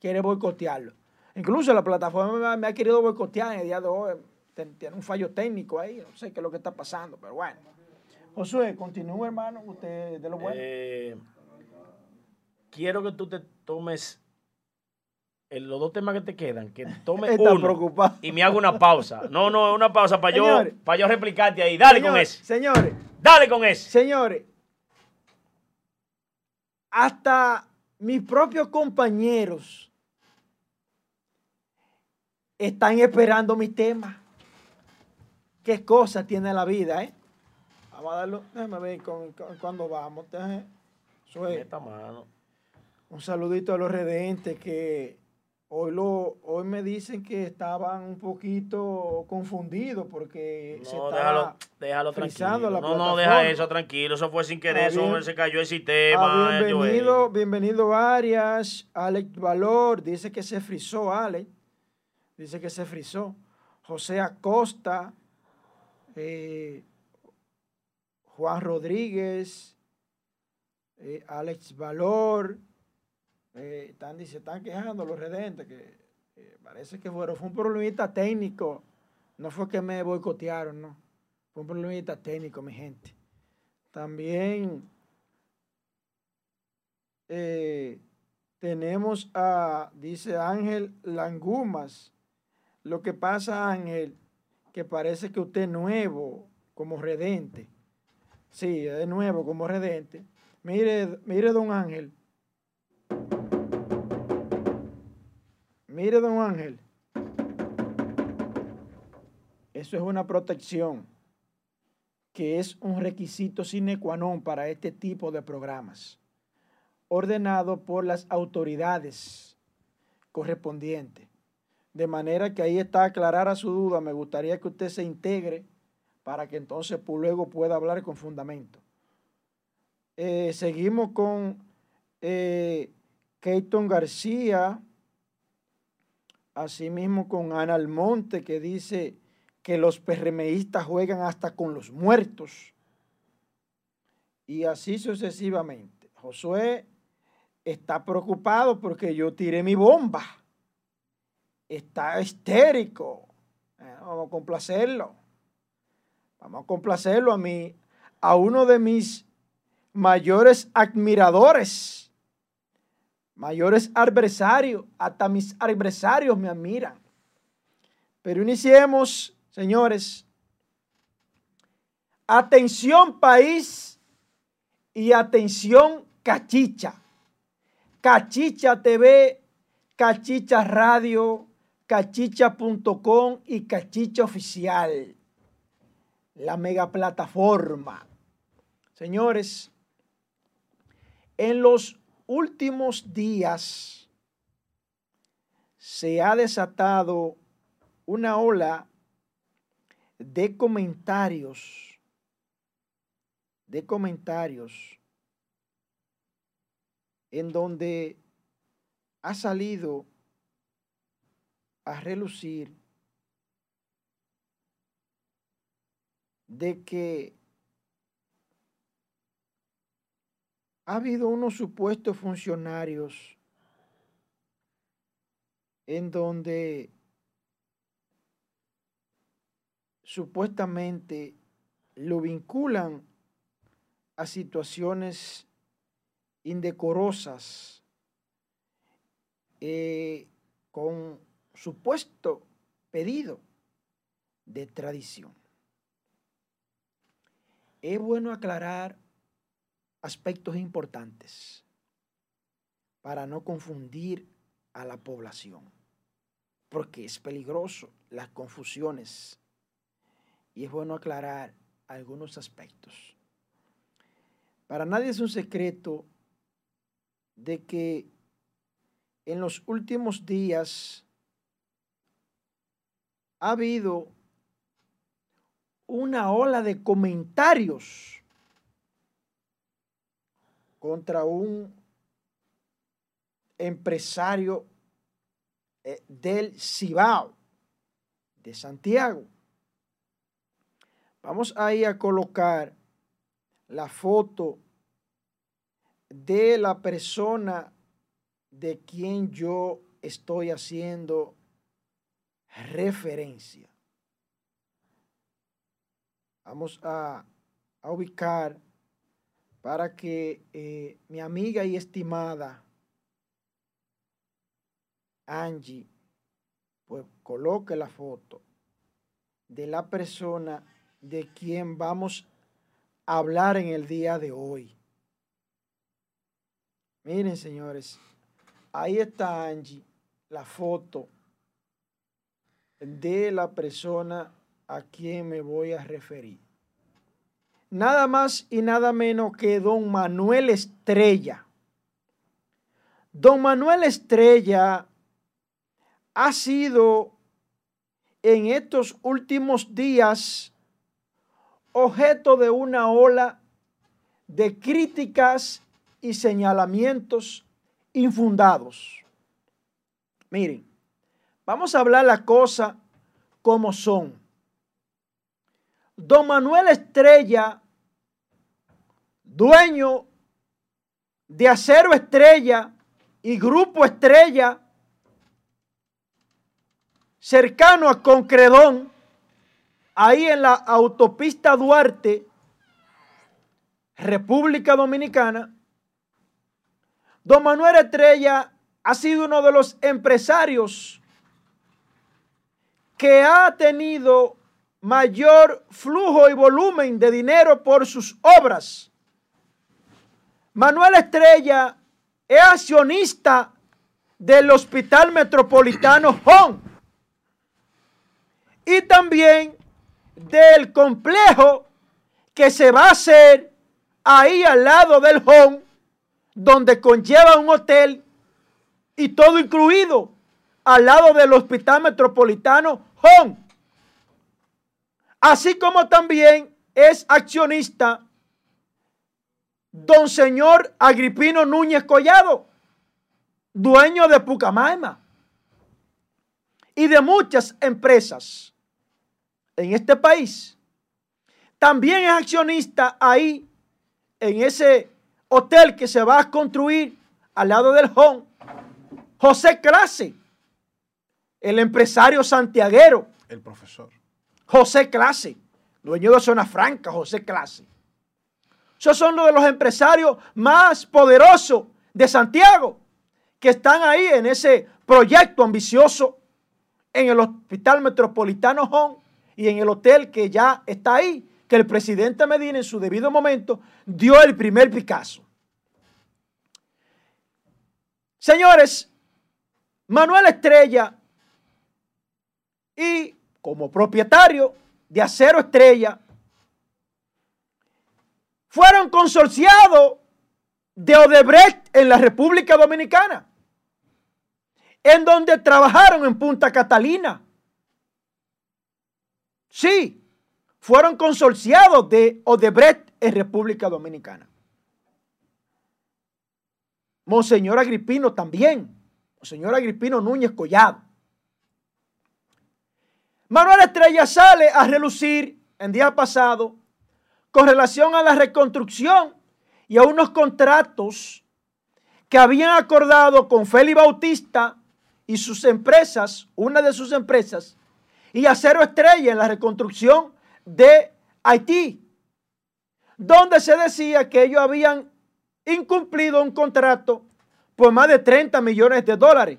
Quiere boicotearlo. Incluso la plataforma me, ha querido boicotear en el día de hoy. Tiene un fallo técnico ahí. No sé qué es lo que está pasando, pero bueno. Josué, continúe, hermano, usted de lo bueno. Eh, quiero que tú te tomes el- los dos temas que te quedan, que tomes Está uno preocupado. y me haga una pausa. No, no, una pausa para yo, para yo replicarte ahí. Dale con ese. Señores, Dale con ese. señores, hasta mis propios compañeros están esperando mis temas. Qué cosa tiene la vida, ¿eh? Vamos a darlo. Déjame ver con, con- cuándo vamos. Déjame- mano. Un saludito a los redentes que hoy, lo, hoy me dicen que estaban un poquito confundidos porque se está déjalo, déjalo tranquilo. la No, no, deja eso tranquilo. Eso fue sin querer. Ah, Eso se cayó el Ah, sistema. bienvenido, Joel. bienvenido Arias, Alex Valor, dice que se frizó Alex, dice que se frizó. José Acosta, eh, Juan Rodríguez, eh, Alex Valor, eh, están, dice, están quejando los redentes, que parece que fueron, fue un problemita técnico, no fue que me boicotearon, no, fue un problemita técnico, mi gente. También eh, tenemos a, dice Ángel Langumas. Lo que pasa, Ángel, que parece que usted es nuevo como redente. Sí, es nuevo como redente. Mire, mire, don Ángel. Mire, don Ángel. Eso es una protección que es un requisito sine qua non para este tipo de programas, ordenado por las autoridades correspondientes. De manera que ahí está aclarada su duda. Me gustaría que usted se integre para que entonces luego pueda hablar con fundamento. Eh, seguimos con eh, García, asimismo con Ana Almonte, que dice que los PRMistas juegan hasta con los muertos. Y así sucesivamente. Josué está preocupado porque yo tiré mi bomba. Está histérico. Eh, vamos a complacerlo. Vamos a complacerlo a mí, a uno de mis mayores admiradores, mayores adversarios, hasta mis adversarios me admiran. Pero iniciemos, señores. Atención país y atención cachicha. Cachicha TV, Cachicha Radio, cachicha.com y Cachicha Oficial. La mega plataforma. Señores, en los últimos días se ha desatado una ola de comentarios, de comentarios, en donde ha salido a relucir de que ha habido unos supuestos funcionarios en donde supuestamente lo vinculan a situaciones indecorosas eh, con supuesto pedido de tradición. Es bueno aclarar aspectos importantes para no confundir a la población, porque es peligroso las confusiones y es bueno aclarar algunos aspectos. Para nadie es un secreto de que en los últimos días ha habido una ola de comentarios contra un empresario eh, del Cibao, de Santiago. Vamos ahí a colocar la foto de la persona de quien yo estoy haciendo referencia. Vamos a a ubicar para que eh, mi amiga y estimada Angie pues coloque la foto de la persona de quien vamos a hablar en el día de hoy. Miren, señores, ahí está Angie, la foto de la persona a quien me voy a referir. Nada más y nada menos que don Manuel Estrella. Don Manuel Estrella ha sido en estos últimos días objeto de una ola de críticas y señalamientos infundados. Miren, vamos a hablar la cosa como son. Don Manuel Estrella, dueño de Acero Estrella y Grupo Estrella, cercano a Concredón, ahí en la autopista Duarte, República Dominicana, don Manuel Estrella ha sido uno de los empresarios que ha tenido mayor flujo y volumen de dinero por sus obras. Manuel Estrella es accionista del Hospital Metropolitano Home y también del complejo que se va a hacer ahí al lado del home, donde conlleva un hotel y todo incluido al lado del Hospital Metropolitano Home. Así como también es accionista don señor Agripino Núñez Collado, dueño de Pucamaima y de muchas empresas en este país. También es accionista ahí, en ese hotel que se va a construir al lado del home, José Clase, el empresario santiaguero. El profesor. José Clase, dueño de Zona Franca, José Clase. Esos son los de los empresarios más poderosos de Santiago, que están ahí en ese proyecto ambicioso en el Hospital Metropolitano Home y en el hotel que ya está ahí, que el presidente Medina en su debido momento dio el primer Picasso. Señores, Manuel Estrella y como propietario de Acero Estrella fueron consorciados de Odebrecht en la República Dominicana, en donde trabajaron en Punta Catalina Sí, fueron consorciados de Odebrecht en República Dominicana. Monseñor Agripino también. Monseñor Agripino Núñez Collado. Manuel Estrella sale a relucir en día pasado con relación a la reconstrucción y a unos contratos que habían acordado con Félix Bautista y sus empresas, una de sus empresas, y Acero Estrella en la reconstrucción de Haití, donde se decía que ellos habían incumplido un contrato por más de 30 millones de dólares,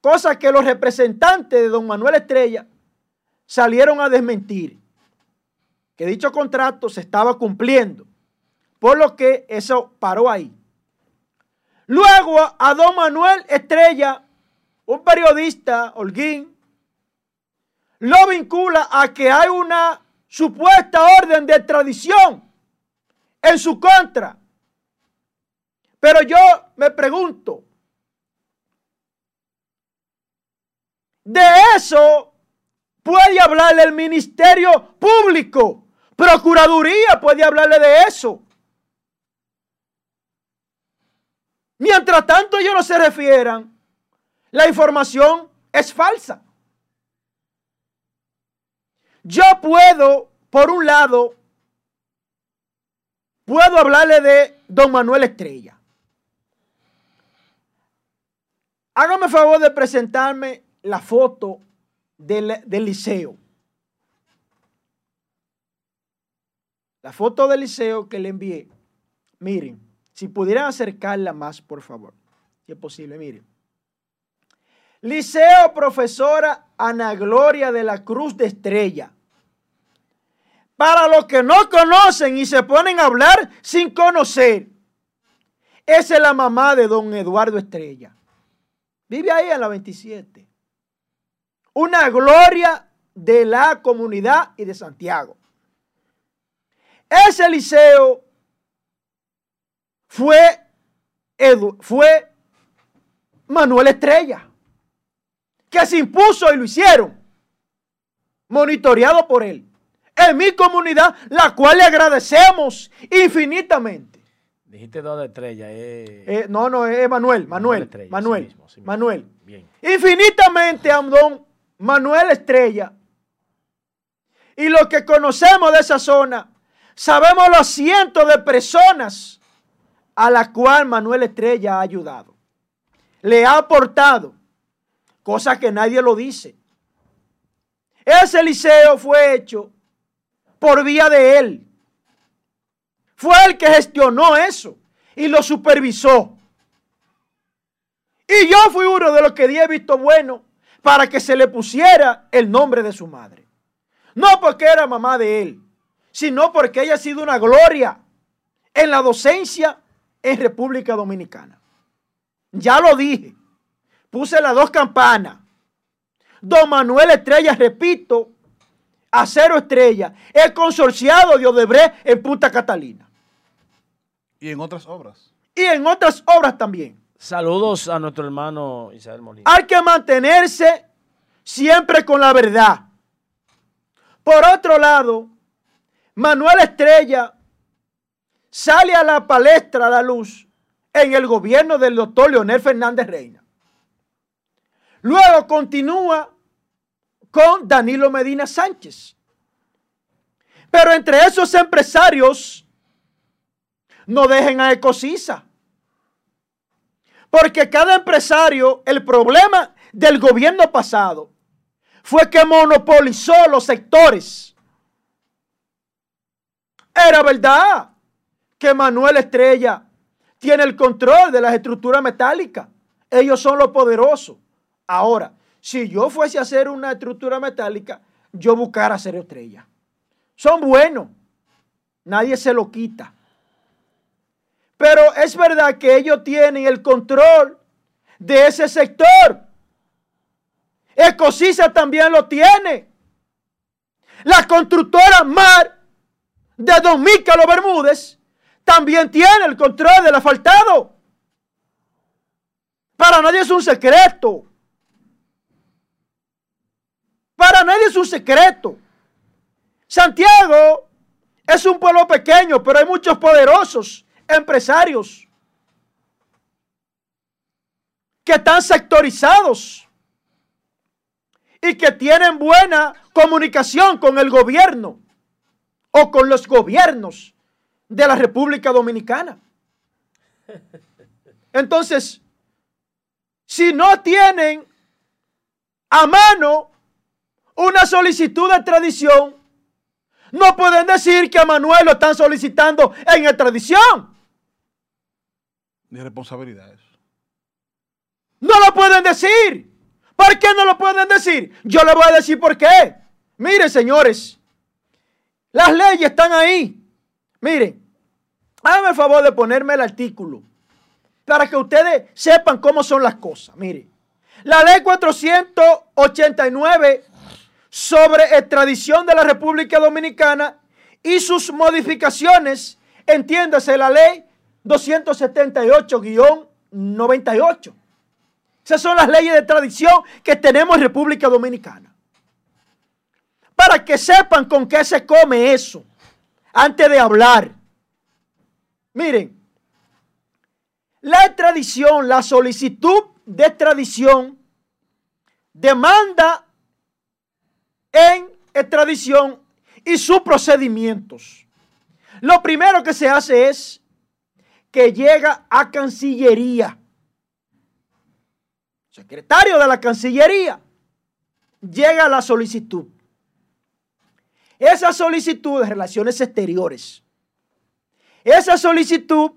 cosa que los representantes de don Manuel Estrella salieron a desmentir, que dicho contrato se estaba cumpliendo, por lo que eso paró ahí. Luego a don Manuel Estrella, un periodista, Holguín, lo vincula a que hay una supuesta orden de tradición en su contra. Pero yo me pregunto, de eso puede hablarle el Ministerio Público, Procuraduría puede hablarle de eso. Mientras tanto ellos no se refieran, la información es falsa. Yo puedo, por un lado, puedo hablarle de don Manuel Estrella. Hágame favor de presentarme la foto del, del liceo. La foto del liceo que le envié. Miren, si pudieran acercarla más, por favor. Si es posible, miren. Liceo profesora Ana Gloria de la Cruz de Estrella. Para los que no conocen y se ponen a hablar sin conocer, esa es la mamá de don Eduardo Estrella. Vive ahí en la 27. Una gloria de la comunidad y de Santiago. Ese liceo fue, fue Manuel Estrella, que se impuso y lo hicieron, monitoreado por él, en mi comunidad, la cual le agradecemos infinitamente. Dijiste dos de estrella. Eh. Eh, no, no, es Manuel, Manuel, Manuel, Manuel. Bien. Infinitamente a don Manuel Estrella. Y lo que conocemos de esa zona, sabemos los cientos de personas a las cuales Manuel Estrella ha ayudado. Le ha aportado, cosa que nadie lo dice. Ese liceo fue hecho por vía de él. Fue el que gestionó eso y lo supervisó. Y yo fui uno de los que di visto bueno para que se le pusiera el nombre de su madre. No porque era mamá de él, sino porque ella ha sido una gloria en la docencia en República Dominicana. Ya lo dije, puse las dos campanas. Don Manuel Estrella, repito, Acero Estrella, el consorciado de Odebrecht en Punta Catalina. Y en otras obras. Y en otras obras también. Saludos a nuestro hermano Isabel Molina. Hay que mantenerse siempre con la verdad. Por otro lado, Manuel Estrella sale a la palestra a la luz en el gobierno del doctor Leonel Fernández Reina. Luego continúa con Danilo Medina Sánchez. Pero entre esos empresarios no dejen a Ecosisa. Porque cada empresario, el problema del gobierno pasado fue que monopolizó los sectores. Era verdad que Manuel Estrella tiene el control de las estructuras metálicas. Ellos son los poderosos. Ahora, si yo fuese a hacer una estructura metálica, yo buscara hacer estrella. Son buenos. Nadie se lo quita. Pero es verdad que ellos tienen el control de ese sector. Ecosisa también lo tiene. La constructora Mar de Don Mícalo Bermúdez también tiene el control del asfaltado. Para nadie es un secreto. Para nadie es un secreto. Santiago es un pueblo pequeño, pero hay muchos poderosos empresarios que están sectorizados y que tienen buena comunicación con el gobierno o con los gobiernos de la República Dominicana. Entonces, si no tienen a mano una solicitud de extradición, no pueden decir que a Manuel lo están solicitando en extradición de responsabilidades. No lo pueden decir. ¿Por qué no lo pueden decir? Yo le voy a decir por qué. Miren, señores, las leyes están ahí. Miren, háganme el favor de ponerme el artículo para que ustedes sepan cómo son las cosas. Miren, la ley 489 sobre extradición de la República Dominicana y sus modificaciones, entiéndase la ley 278-98. Esas son las leyes de tradición que tenemos en República Dominicana. Para que sepan con qué se come eso antes de hablar. Miren, la extradición, la solicitud de extradición demanda en extradición y sus procedimientos. Lo primero que se hace es que llega a Cancillería. Secretario de la Cancillería llega la solicitud. esa solicitud de relaciones exteriores, esa solicitud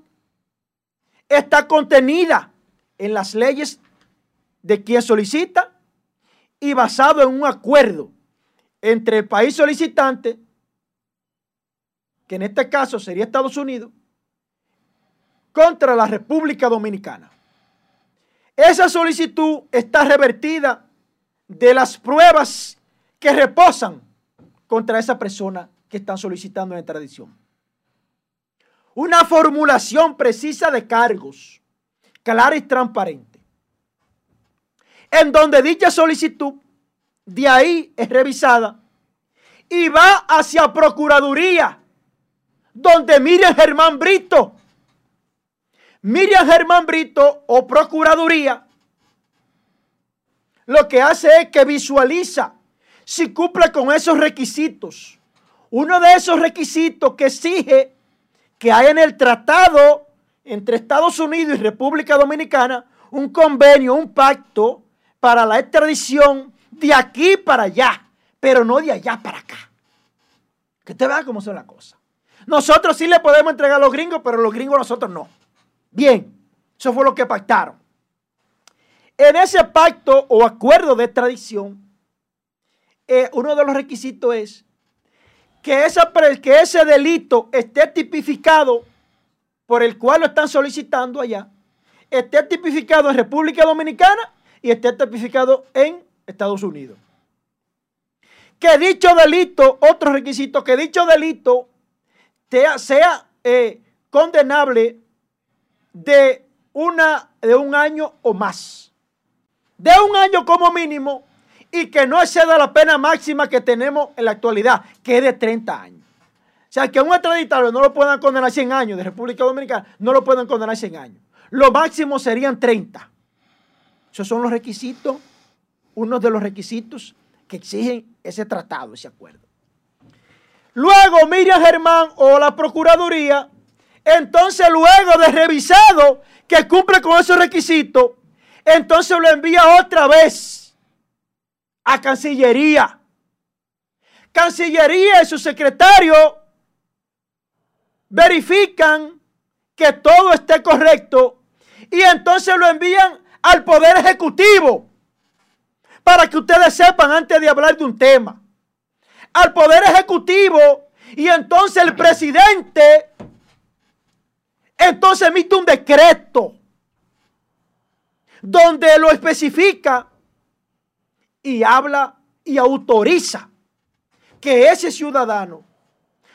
está contenida en las leyes de quien solicita y basado en un acuerdo entre el país solicitante, que en este caso sería Estados Unidos, contra la República Dominicana. Esa solicitud está revertida de las pruebas que reposan contra esa persona que están solicitando en extradición. Una formulación precisa de cargos, clara y transparente, en donde dicha solicitud de ahí es revisada y va hacia Procuraduría, donde Miriam Germán Brito, Miriam Germán Brito o Procuraduría, lo que hace es que visualiza si cumple con esos requisitos. Uno de esos requisitos que exige que hay en el tratado entre Estados Unidos y República Dominicana un convenio, un pacto para la extradición de aquí para allá, pero no de allá para acá. Que usted vea cómo son las cosas. Nosotros sí le podemos entregar a los gringos, pero los gringos nosotros no. Bien, eso fue lo que pactaron. En ese pacto o acuerdo de extradición, eh, uno de los requisitos es que, que ese delito esté tipificado por el cual lo están solicitando allá, esté tipificado en República Dominicana y esté tipificado en Estados Unidos. Que dicho delito, otro requisito, que dicho delito sea, eh, condenable de, una, de un año o más. De un año como mínimo y que no exceda la pena máxima que tenemos en la actualidad, que es de 30 años. O sea, que un extraditario no lo puedan condenar 100 años de República Dominicana, no lo pueden condenar 100 años. Lo máximo serían 30. Esos son los requisitos, uno de los requisitos que exigen ese tratado, ese acuerdo. Luego Miriam Germán o la Procuraduría, entonces luego de revisado que cumple con esos requisitos, entonces lo envía otra vez a Cancillería. Cancillería y su secretario verifican que todo esté correcto y entonces lo envían al Poder Ejecutivo para que ustedes sepan antes de hablar de un tema. Al Poder Ejecutivo y entonces el presidente entonces emite un decreto donde lo especifica y habla y autoriza que ese ciudadano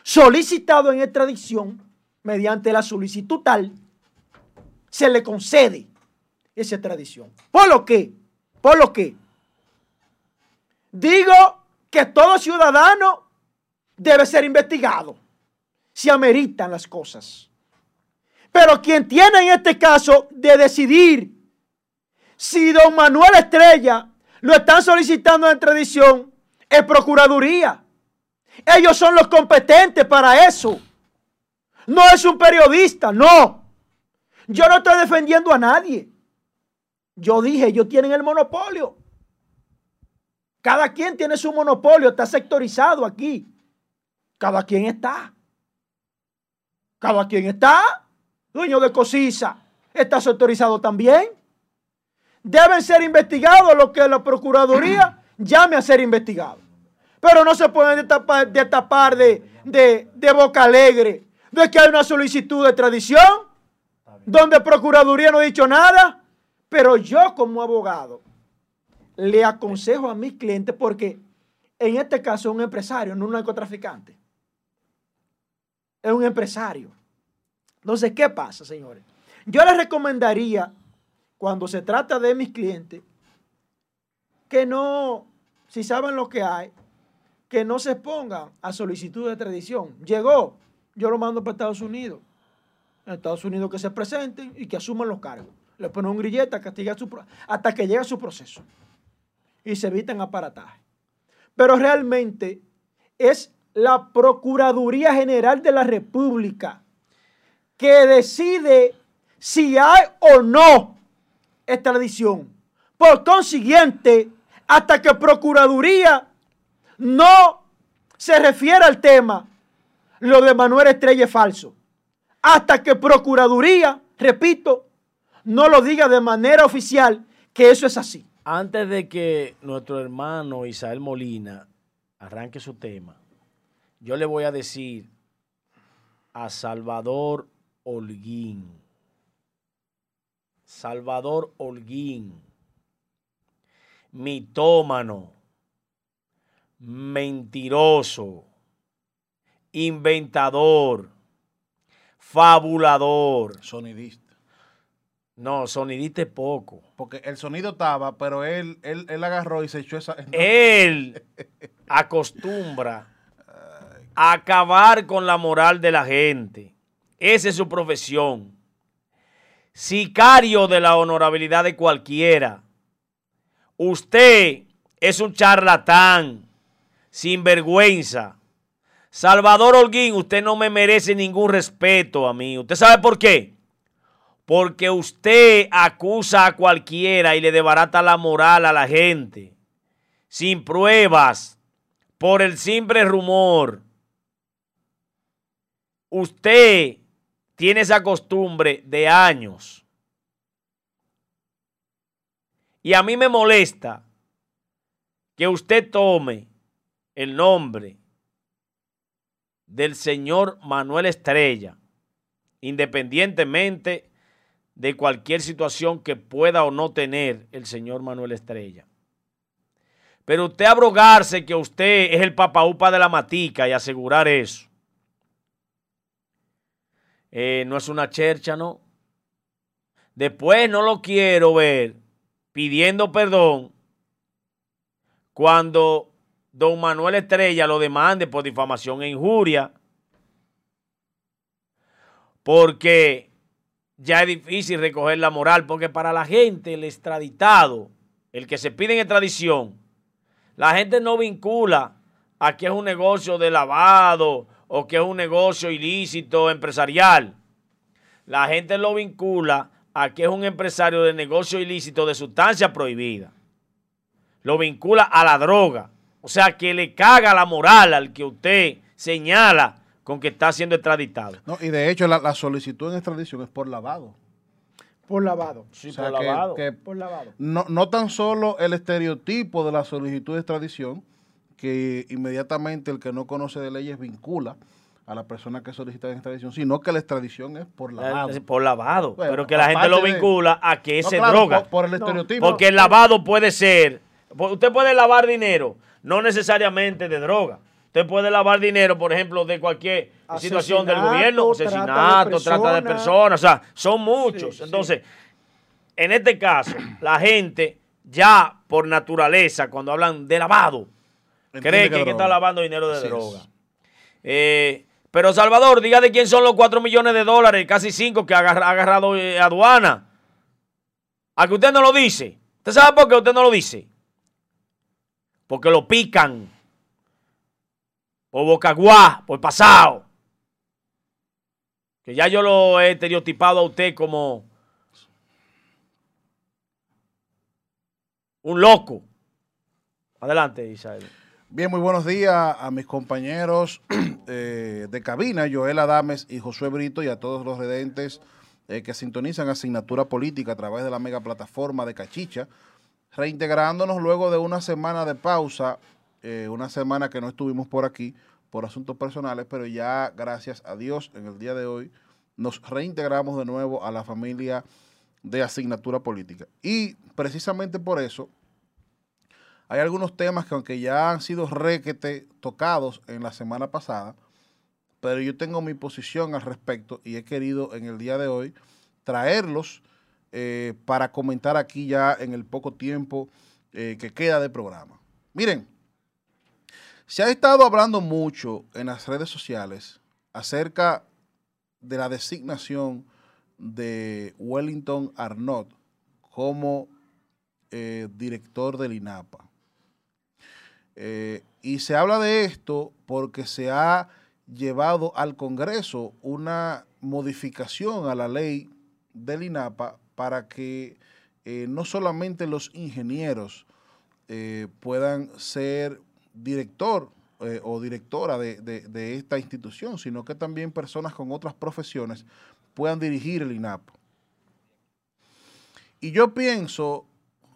solicitado en extradición mediante la solicitud tal se le concede esa extradición. ¿Por lo que? ¿Por lo que? Digo que todo ciudadano debe ser investigado si ameritan las cosas. Pero quien tiene en este caso de decidir si don Manuel Estrella lo están solicitando en tradición en Procuraduría. Ellos son los competentes para eso. No es un periodista, no. Yo no estoy defendiendo a nadie. Yo dije, ellos tienen el monopolio. Cada quien tiene su monopolio, está sectorizado aquí. Cada quien está. Cada quien está. Dueño de Cosisa está sectorizado también deben ser investigados lo que la Procuraduría llame a ser investigado. Pero no se pueden destapar, de, de, boca alegre de que hay una solicitud de tradición donde Procuraduría no ha dicho nada. Pero yo como abogado le aconsejo a mis clientes porque en este caso es un empresario, no un narcotraficante. Es un empresario. Entonces, ¿qué pasa, señores? Yo les recomendaría cuando se trata de mis clientes, que no, si saben lo que hay, que no se pongan a solicitud de tradición. Llegó, yo lo mando para Estados Unidos. En Estados Unidos que se presenten y que asuman los cargos. Le ponen un grillete castiga su, hasta que llegue su proceso. Y se eviten aparataje. Pero realmente es la Procuraduría General de la República que decide si hay o no extradición. Por consiguiente, hasta que Procuraduría no se refiere al tema, lo de Manuel Estrella es falso. Hasta que Procuraduría, repito, no lo diga de manera oficial que eso es así. Antes de que nuestro hermano Isael Molina arranque su tema, yo le voy a decir a Salvador Holguín. Salvador Holguín, mitómano, mentiroso, inventador, fabulador. Sonidista. No, sonidista es poco. Porque el sonido estaba, pero él, él, él agarró y se echó esa. Él acostumbra a acabar con la moral de la gente. Esa es su profesión. Sicario de la honorabilidad de cualquiera. Usted es un charlatán, sin vergüenza. Salvador Holguín, usted no me merece ningún respeto a mí. ¿Usted sabe por qué? Porque usted acusa a cualquiera y le debarata la moral a la gente. Sin pruebas, por el simple rumor. Usted tiene esa costumbre de años. Y a mí me molesta que usted tome el nombre del señor Manuel Estrella, independientemente de cualquier situación que pueda o no tener el señor Manuel Estrella. Pero usted abrogarse que usted es el papaupa de la matica y asegurar eso. Eh, no es una chercha, ¿no? Después no lo quiero ver pidiendo perdón cuando don Manuel Estrella lo demande por difamación e injuria. Porque ya es difícil recoger la moral, porque para la gente el extraditado, el que se pide en extradición, la gente no vincula a que es un negocio de lavado o que es un negocio ilícito empresarial. La gente lo vincula a que es un empresario de negocio ilícito de sustancia prohibida. Lo vincula a la droga. O sea, que le caga la moral al que usted señala con que está siendo extraditado. No, y de hecho, la, la solicitud en extradición es por lavado. Por lavado. Sí, O sea, por que- lavado. que Por lavado. no, no tan solo el estereotipo de la solicitud de extradición, que inmediatamente el que no conoce de leyes vincula a la persona que solicita la extradición, sino que la extradición es por lavado. Por lavado. Bueno, pero que la gente lo de- vincula a que No, claro, droga. Por, por el estereotipo. Porque el lavado puede ser, usted puede lavar dinero, no necesariamente de droga. Usted puede lavar dinero, por ejemplo, de cualquier situación del Asesinato, gobierno, trata de asesinato, trata de personas. o sea, son muchos. Sí, sí. Entonces, en este caso, la gente ya por naturaleza, cuando hablan de lavado, cree que está lavando dinero de Así droga. Eh, pero Salvador, diga de quién son los 4 millones de dólares, casi 5 que ha agarrado eh, aduana. A que usted no lo dice. ¿Usted sabe por qué usted no lo dice? Porque lo pican. Por bocaguá, por pasado. Que ya yo lo he estereotipado a usted como un loco. Adelante, Isabel. Bien, muy buenos días a mis compañeros eh, de cabina, Joel Adames y Josué Brito, y a todos los redentes eh, que sintonizan asignatura política a través de la mega plataforma de Cachicha, reintegrándonos luego de una semana de pausa, eh, una semana que no estuvimos por aquí por asuntos personales, pero ya gracias a Dios en el día de hoy nos reintegramos de nuevo a la familia de asignatura política. Y precisamente por eso hay algunos temas que aunque ya han sido requete tocados en la semana pasada, pero yo tengo mi posición al respecto y he querido en el día de hoy traerlos eh, para comentar aquí ya en el poco tiempo eh, que queda de programa. Miren, se ha estado hablando mucho en las redes sociales acerca de la designación de Wellington Arnott como eh, director del INAPA. Eh, y se habla de esto porque se ha llevado al Congreso una modificación a la ley del INAPA para que eh, no solamente los ingenieros eh, puedan ser director o directora de, de- esta institución, sino que también personas con otras profesiones puedan dirigir el INAP. Y yo pienso,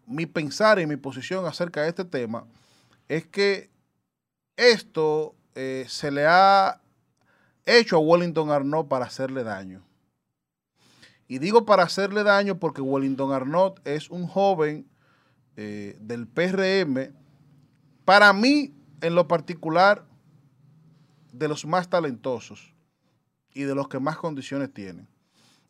mi pensar y mi posición acerca de este tema es que esto eh, se le ha hecho a Wellington Arnott para hacerle daño. Y digo para hacerle daño porque Wellington Arnott es un joven eh, del PRM, para mí, en lo particular, de los más talentosos y de los que más condiciones tienen.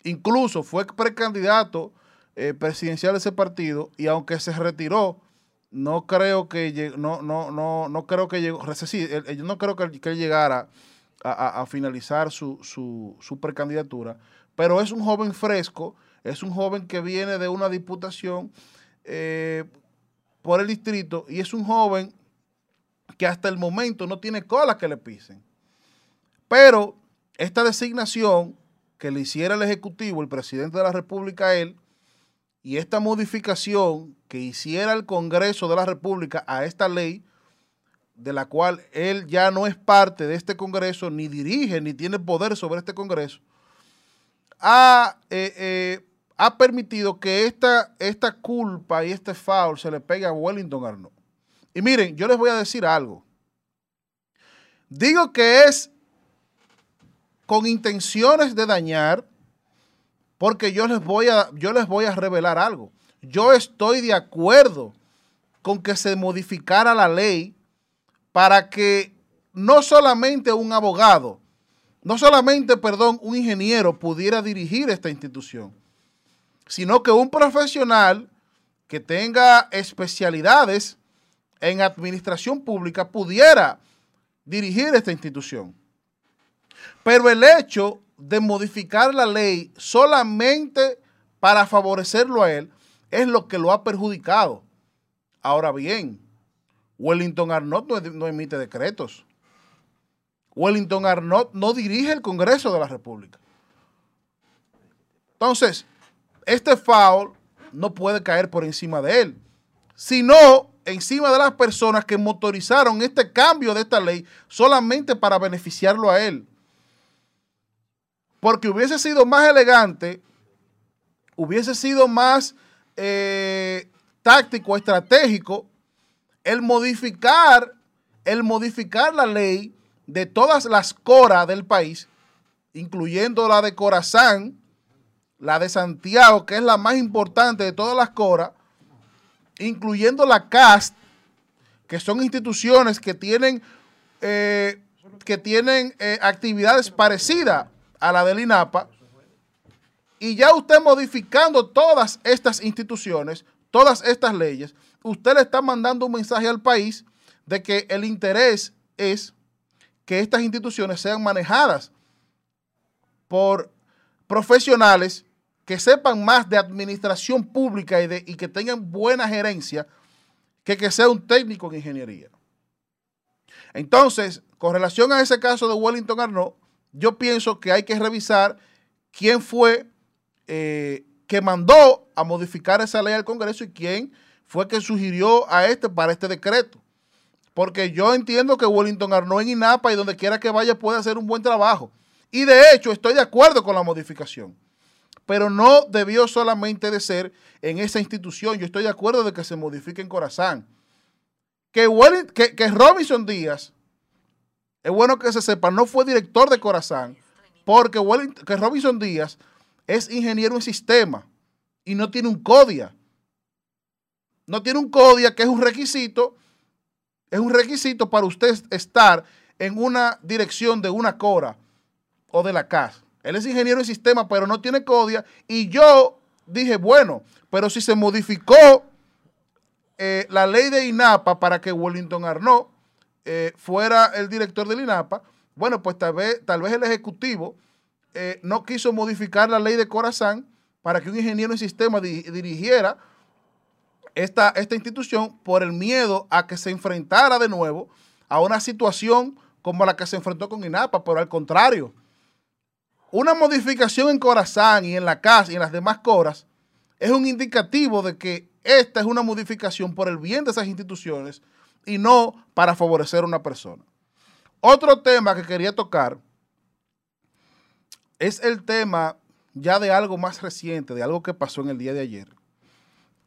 Incluso fue precandidato eh, presidencial de ese partido y aunque se retiró, no creo que no, no, no, no creo que llegó, yo no creo que, que él llegara a, a- a finalizar su, su, su precandidatura, pero es un joven fresco, es un joven que viene de una diputación eh, por el distrito y es un joven que hasta el momento no tiene cola que le pisen. Pero esta designación que le hiciera el Ejecutivo, el presidente de la República, a él, y esta modificación que hiciera el Congreso de la República a esta ley, de la cual él ya no es parte de este Congreso, ni dirige, ni tiene poder sobre este Congreso, ha, eh, eh, ha permitido que esta, esta culpa y este foul se le pegue a Wellington Arnold. Y miren, yo les voy a decir algo. Digo que es con intenciones de dañar, porque yo les voy a, yo les voy a revelar algo. Yo estoy de acuerdo con que se modificara la ley para que no solamente un abogado, no solamente, perdón, un ingeniero pudiera dirigir esta institución, sino que un profesional que tenga especialidades en administración pública pudiera dirigir esta institución. Pero el hecho de modificar la ley solamente para favorecerlo a él es lo que lo ha perjudicado. Ahora bien, Wellington Arnott no, emite decretos. Wellington Arnott no dirige el Congreso de la República. Entonces, este foul no puede caer por encima de él, sino encima de las personas que motorizaron este cambio de esta ley solamente para beneficiarlo a él. Porque hubiese sido más elegante, hubiese sido más eh, táctico, estratégico, el modificar, el modificar la ley de todas las coras del país, incluyendo la de Corazán, la de Santiago, que es la más importante de todas las coras, incluyendo la CAST, que son instituciones que tienen, eh, que tienen eh, actividades parecidas a la del INAPA, y ya usted modificando todas estas instituciones, todas estas leyes, usted le está mandando un mensaje al país de que el interés es que estas instituciones sean manejadas por profesionales que sepan más de administración pública y, de, y que tengan buena gerencia que que sea un técnico en ingeniería. Entonces, con relación a ese caso de Wellington Arnaud, yo pienso que hay que revisar quién fue eh, que mandó a modificar esa ley al Congreso y quién fue que sugirió a este para este decreto. Porque yo entiendo que Wellington Arnaud en INAPA y donde quiera que vaya puede hacer un buen trabajo. Y de hecho estoy de acuerdo con la modificación. Pero no debió solamente de ser en esa institución. Yo estoy de acuerdo de que se modifique en Corazán. Que, que, que Robinson Díaz, es bueno que se sepa, no fue director de Corazán, porque que Robinson Díaz es ingeniero en sistema y no tiene un CODIA. No tiene un CODIA que es un requisito, es un requisito para usted estar en una dirección de una Cora o de la CAS. Él es ingeniero en sistema, pero no tiene CODIA. Y yo dije, bueno, pero si se modificó eh, la ley de INAPA para que Wellington Arnaud eh, fuera el director del INAPA, bueno, pues tal vez, tal vez el Ejecutivo eh, no quiso modificar la ley de Corazán para que un ingeniero en sistema di- dirigiera esta, esta institución por el miedo a que se enfrentara de nuevo a una situación como la que se enfrentó con INAPA, pero al contrario, una modificación en Corazán y en la CAS y en las demás coras es un indicativo de que esta es una modificación por el bien de esas instituciones y no para favorecer a una persona. otro tema que quería tocar es el tema ya de algo más reciente, de algo que pasó en el día de ayer.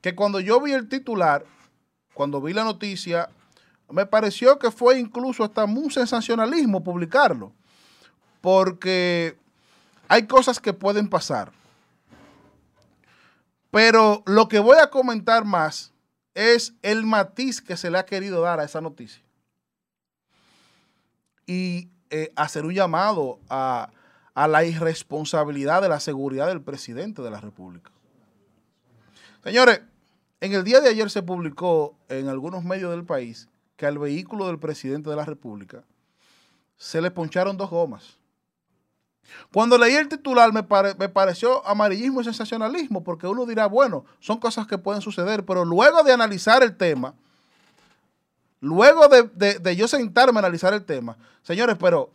Que cuando yo vi el titular, cuando vi la noticia, me pareció que fue incluso hasta un sensacionalismo publicarlo. Porque hay cosas que pueden pasar. Pero lo que voy a comentar más es el matiz que se le ha querido dar a esa noticia. Y eh, hacer un llamado a, a la irresponsabilidad de la seguridad del presidente de la República. Señores, en el día de ayer se publicó en algunos medios del país que al vehículo del presidente de la República se le poncharon dos gomas. Cuando leí el titular me, pareció amarillismo y sensacionalismo, porque uno dirá, bueno, son cosas que pueden suceder, pero luego de analizar el tema, luego de yo sentarme a analizar el tema, señores, pero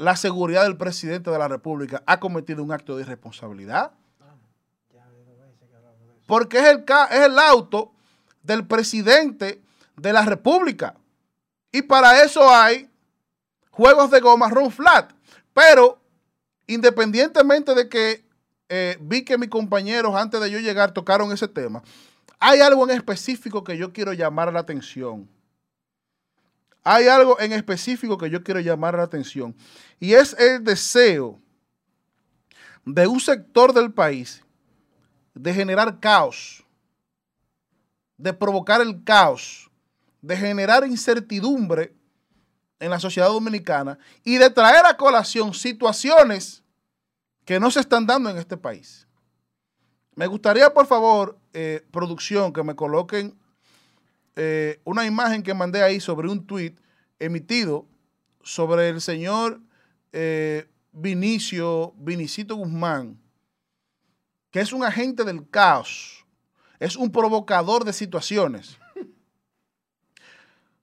la seguridad del presidente de la República ha cometido un acto de irresponsabilidad. Porque es el, es el auto del presidente de la República. Y para eso hay juegos de goma run flat. Pero independientemente de que eh, vi que mis compañeros antes de yo llegar tocaron ese tema, hay algo en específico que yo quiero llamar la atención. Hay algo en específico que yo quiero llamar la atención. Y es el deseo de un sector del país de generar caos, de provocar el caos, de generar incertidumbre en la sociedad dominicana y de traer a colación situaciones que no se están dando en este país. Me gustaría, por favor, eh, producción, que me coloquen eh, una imagen que mandé ahí sobre un tuit emitido sobre el señor eh, Vinicio, Vinicito Guzmán, que es un agente del caos, es un provocador de situaciones.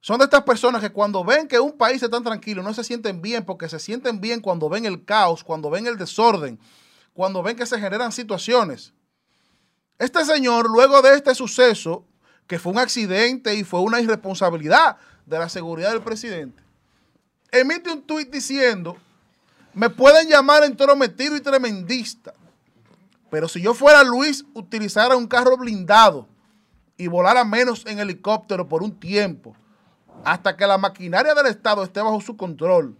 Son de estas personas que cuando ven que un país está tranquilo no se sienten bien porque se sienten bien cuando ven el caos, cuando ven el desorden, cuando ven que se generan situaciones. Este señor, luego de este suceso, que fue un accidente y fue una irresponsabilidad de la seguridad del presidente, emite un tuit diciendo, me pueden llamar entrometido y tremendista, pero si yo fuera Luis, utilizara un carro blindado y volara menos en helicóptero por un tiempo, hasta que la maquinaria del Estado esté bajo su control.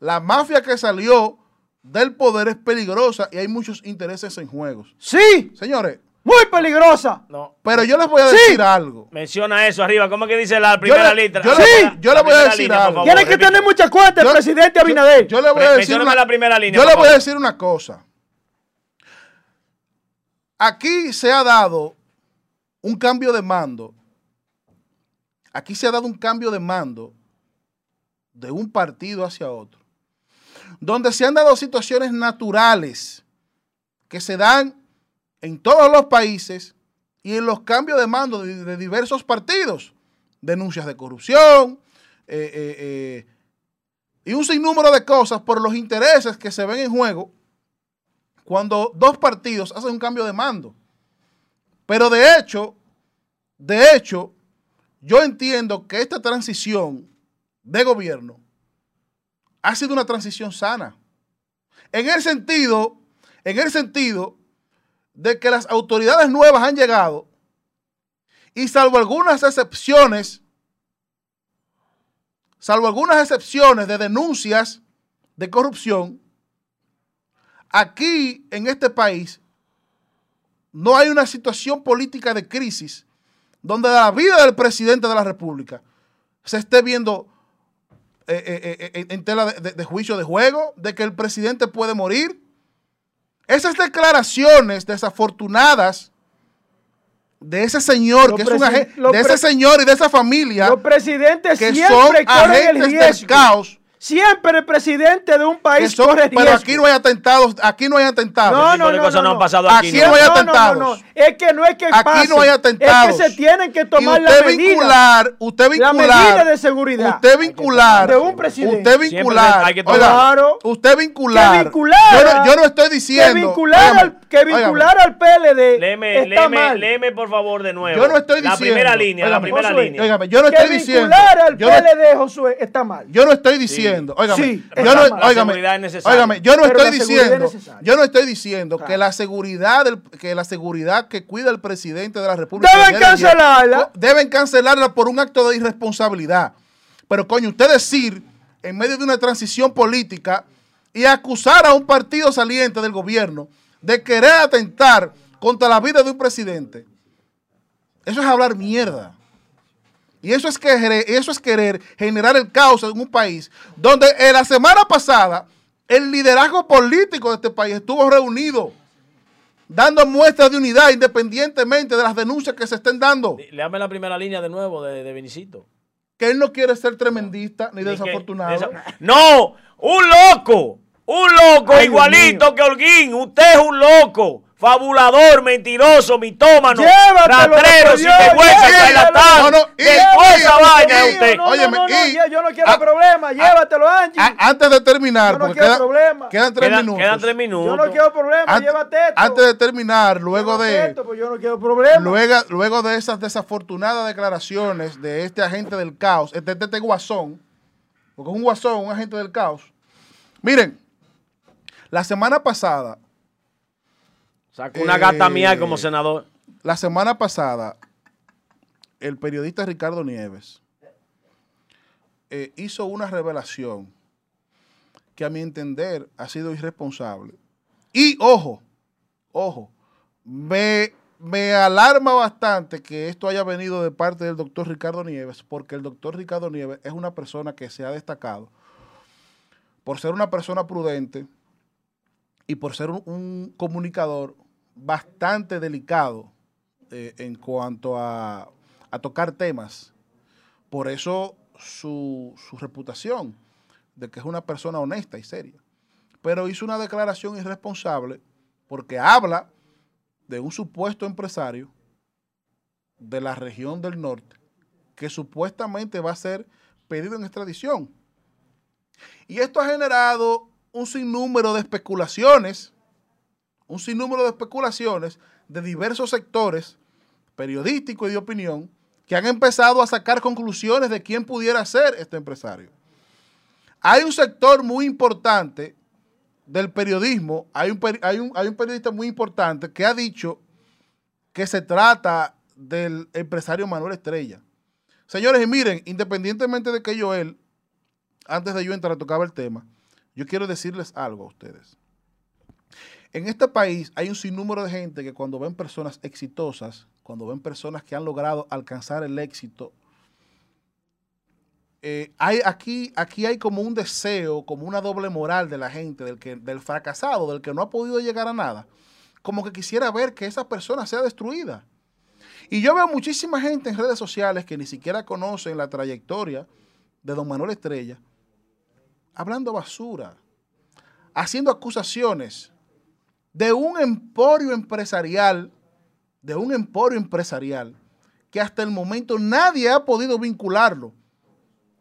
La mafia que salió del poder es peligrosa y hay muchos intereses en juegos. Sí. Señores, muy peligrosa. No. Pero yo les voy a decir algo. Menciona eso arriba. ¿Cómo que dice la primera le, lista? Yo sí. Le, yo le voy a decir algo. Tiene que tener mucha cuenta el presidente Abinader. Yo, yo, le voy a decir una, la primera línea. Yo le voy a decir una cosa. Aquí se ha dado un cambio de mando. Aquí se ha dado un cambio de mando de un partido hacia otro. Donde se han dado situaciones naturales que se dan en todos los países y en los cambios de mando de, diversos partidos. Denuncias de corrupción eh, eh, eh, y un sinnúmero de cosas por los intereses que se ven en juego cuando dos partidos hacen un cambio de mando. Pero de hecho, de hecho, yo entiendo que esta transición de gobierno ha sido una transición sana. En el sentido, en el sentido de que las autoridades nuevas han llegado y salvo algunas excepciones, salvo algunas excepciones de denuncias de corrupción, aquí en este país no hay una situación política de crisis donde la vida del presidente de la República se esté viendo eh, eh, eh, en tela de, de, de juicio de juego, de que el presidente puede morir esas declaraciones desafortunadas de ese señor, que es un agente, de ese señor y de esa familia, los presidentes que siempre son agentes el riesgo. del caos, Siempre el presidente de un país corre riesgo. pero aquí no hay atentados, aquí no hay atentados. No, no, no, no, cosas no, no han pasado aquí. aquí. no hay no, atentados. no, no. Es que no es que Aquí pase, no hay atentados. Es que se tienen que tomar y la usted medida. vincular, usted La vincular, medida de seguridad. usted vincular, De un presidente. usted vincular, hay que oiga, tomar- usted vincular, Que vinculara- yo no, yo no estoy que diciendo, vincular óigame, al, que vincular al PLD Léeme, está léeme, mal. léeme, por favor, de nuevo. Yo no estoy La diciendo. primera línea, la primera Josué, línea. Yo no que estoy diciendo. vincular al PLD, Josué, está mal. Yo no estoy diciendo, óigame, Sí, yo no, óigame, yo no estoy es diciendo, yo no estoy diciendo que la seguridad del, que la seguridad que cuida el presidente de la República Deben cancelarla. deben cancelarla por un acto de irresponsabilidad. Pero coño, usted decir en medio de una transición política y acusar a un partido saliente del gobierno de querer atentar contra la vida de un presidente, eso es hablar mierda. Y eso es, querer, eso es querer generar el caos en un país donde en la semana pasada el liderazgo político de este país estuvo reunido dando muestras de unidad independientemente de las denuncias que se estén dando. Léame la primera línea de nuevo de, de Benicito. Que él no quiere ser tremendista ni Ni que- desafortunado. desa- No, un loco. Un loco Ay, igualito que Holguín. Usted es un loco. Fabulador, mentiroso, mitómano, Llévatelo, rastrero, sinvergüenza, llévatelo. charlatán. No, no, y- ¿Qué y- cosa y- vaina es usted? No, no, no, no, y- yo no quiero ah, problema. Llévatelo, Angie. A- antes de terminar, Yo no porque quiero queda- problema. quedan tres Quedan, minutos. quedan tres minutos. yo no quiero problema. Ant- llévate esto. antes de terminar, luego Llévate de, esto, pues yo no quiero problema. luego, luego de esas desafortunadas declaraciones de este agente del caos, este, este, este guasón, porque es un guasón, un agente del caos. Miren, la semana pasada, Sacó una gata Eh, mía como senador. la semana pasada, el periodista Ricardo Nieves eh, hizo una revelación que a mi entender ha sido irresponsable. Y ojo, ojo, me, me alarma bastante que esto haya venido de parte del doctor Ricardo Nieves, porque el doctor Ricardo Nieves es una persona que se ha destacado por ser una persona prudente y por ser un, un comunicador bastante delicado eh, en cuanto a, tocar temas. Por eso su, su reputación de que es una persona honesta y seria. Pero hizo una declaración irresponsable porque habla de un supuesto empresario de la región del norte que supuestamente va a ser pedido en extradición. Y esto ha generado un sinnúmero de especulaciones, un sinnúmero de especulaciones de diversos sectores periodísticos y de opinión que han empezado a sacar conclusiones de quién pudiera ser este empresario. Hay un sector muy importante del periodismo, hay un, hay un- hay un periodista muy importante que ha dicho que se trata del empresario Manuel Estrella. Señores, y miren, independientemente de que Joel, antes de yo entrar a tocar el tema, yo quiero decirles algo a ustedes. En este país hay un sinnúmero de gente que cuando ven personas exitosas, cuando ven personas que han logrado alcanzar el éxito, eh, hay, aquí, aquí hay como un deseo, como una doble moral de la gente, del, que, del fracasado, del que no ha podido llegar a nada, como que quisiera ver que esa persona sea destruida. Y yo veo muchísima gente en redes sociales que ni siquiera conocen la trayectoria de don Manuel Estrella, hablando basura, haciendo acusaciones de un emporio empresarial, de un emporio empresarial, que hasta el momento nadie ha podido vincularlo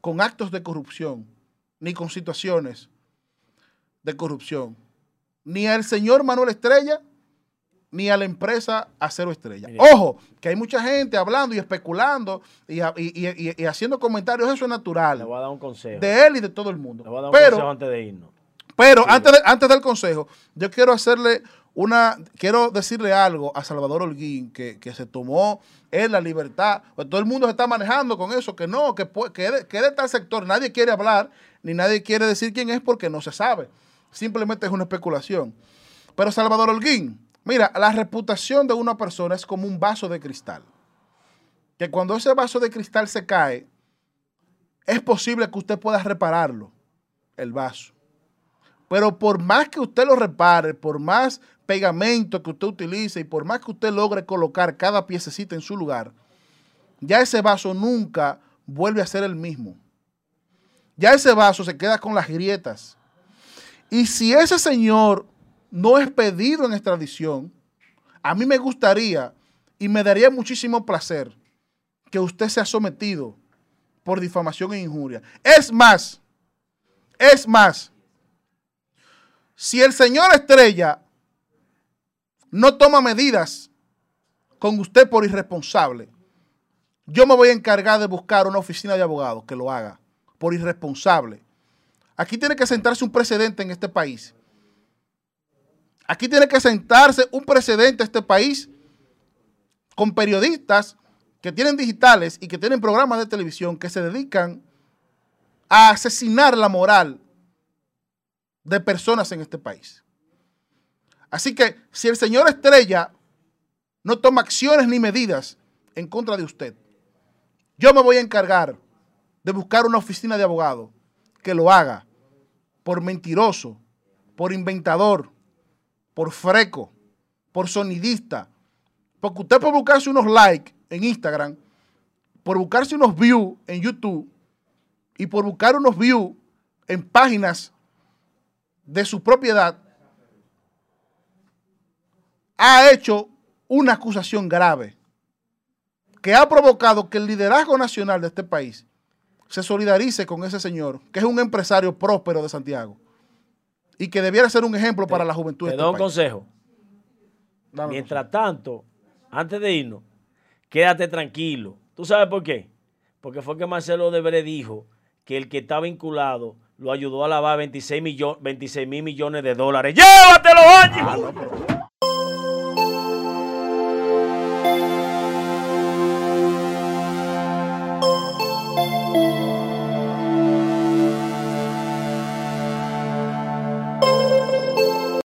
con actos de corrupción, ni con situaciones de corrupción, ni al señor Manuel Estrella, ni a la empresa Acero Estrella. Mire. Ojo, que hay mucha gente hablando y especulando y, y- y- y haciendo comentarios, eso es Le natural, voy a dar un consejo. de él y de todo el mundo. Le voy a dar un Pero, consejo antes de irnos. Pero antes, de- antes del consejo, yo quiero hacerle una, quiero decirle algo a Salvador Holguín, que, que se tomó en la libertad. Pues todo el mundo se está manejando con eso, que no, que, que, de- que de tal sector. Nadie quiere hablar, ni nadie quiere decir quién es porque no se sabe. Simplemente es una especulación. Pero Salvador Holguín, mira, la reputación de una persona es como un vaso de cristal. Que cuando ese vaso de cristal se cae, es posible que usted pueda repararlo, el vaso. Pero por más que usted lo repare, por más pegamento que usted utilice y por más que usted logre colocar cada piececita en su lugar, ya ese vaso nunca vuelve a ser el mismo. Ya ese vaso se queda con las grietas. Y si ese señor no es pedido en extradición, a mí me gustaría y me daría muchísimo placer que usted sea sometido por difamación e injuria. Es más, es más, si el señor Estrella no toma medidas con usted por irresponsable, yo me voy a encargar de buscar una oficina de abogados que lo haga por irresponsable. Aquí tiene que sentarse un precedente en este país. Aquí tiene que sentarse un precedente en este país con periodistas que tienen digitales y que tienen programas de televisión que se dedican a asesinar la moral de personas en este país. Así que si el señor Estrella no toma acciones ni medidas en contra de usted, yo me voy a encargar de buscar una oficina de abogado que lo haga por mentiroso, por inventador, por freco, por sonidista. Porque usted puede buscarse unos likes en Instagram, por buscarse unos views en YouTube y por buscar unos views en páginas de su propiedad, ha hecho una acusación grave que ha provocado que el liderazgo nacional de este país se solidarice con ese señor, que es un empresario próspero de Santiago y que debiera ser un ejemplo para la juventud. Te de doy este un consejo. Dame Mientras tanto, antes de irnos, quédate tranquilo. ¿Tú sabes por qué? Porque fue que Marcelo Debré dijo que el que está vinculado lo ayudó a lavar 26 mil millones de dólares. ¡Llévatelo, Angie! Ah,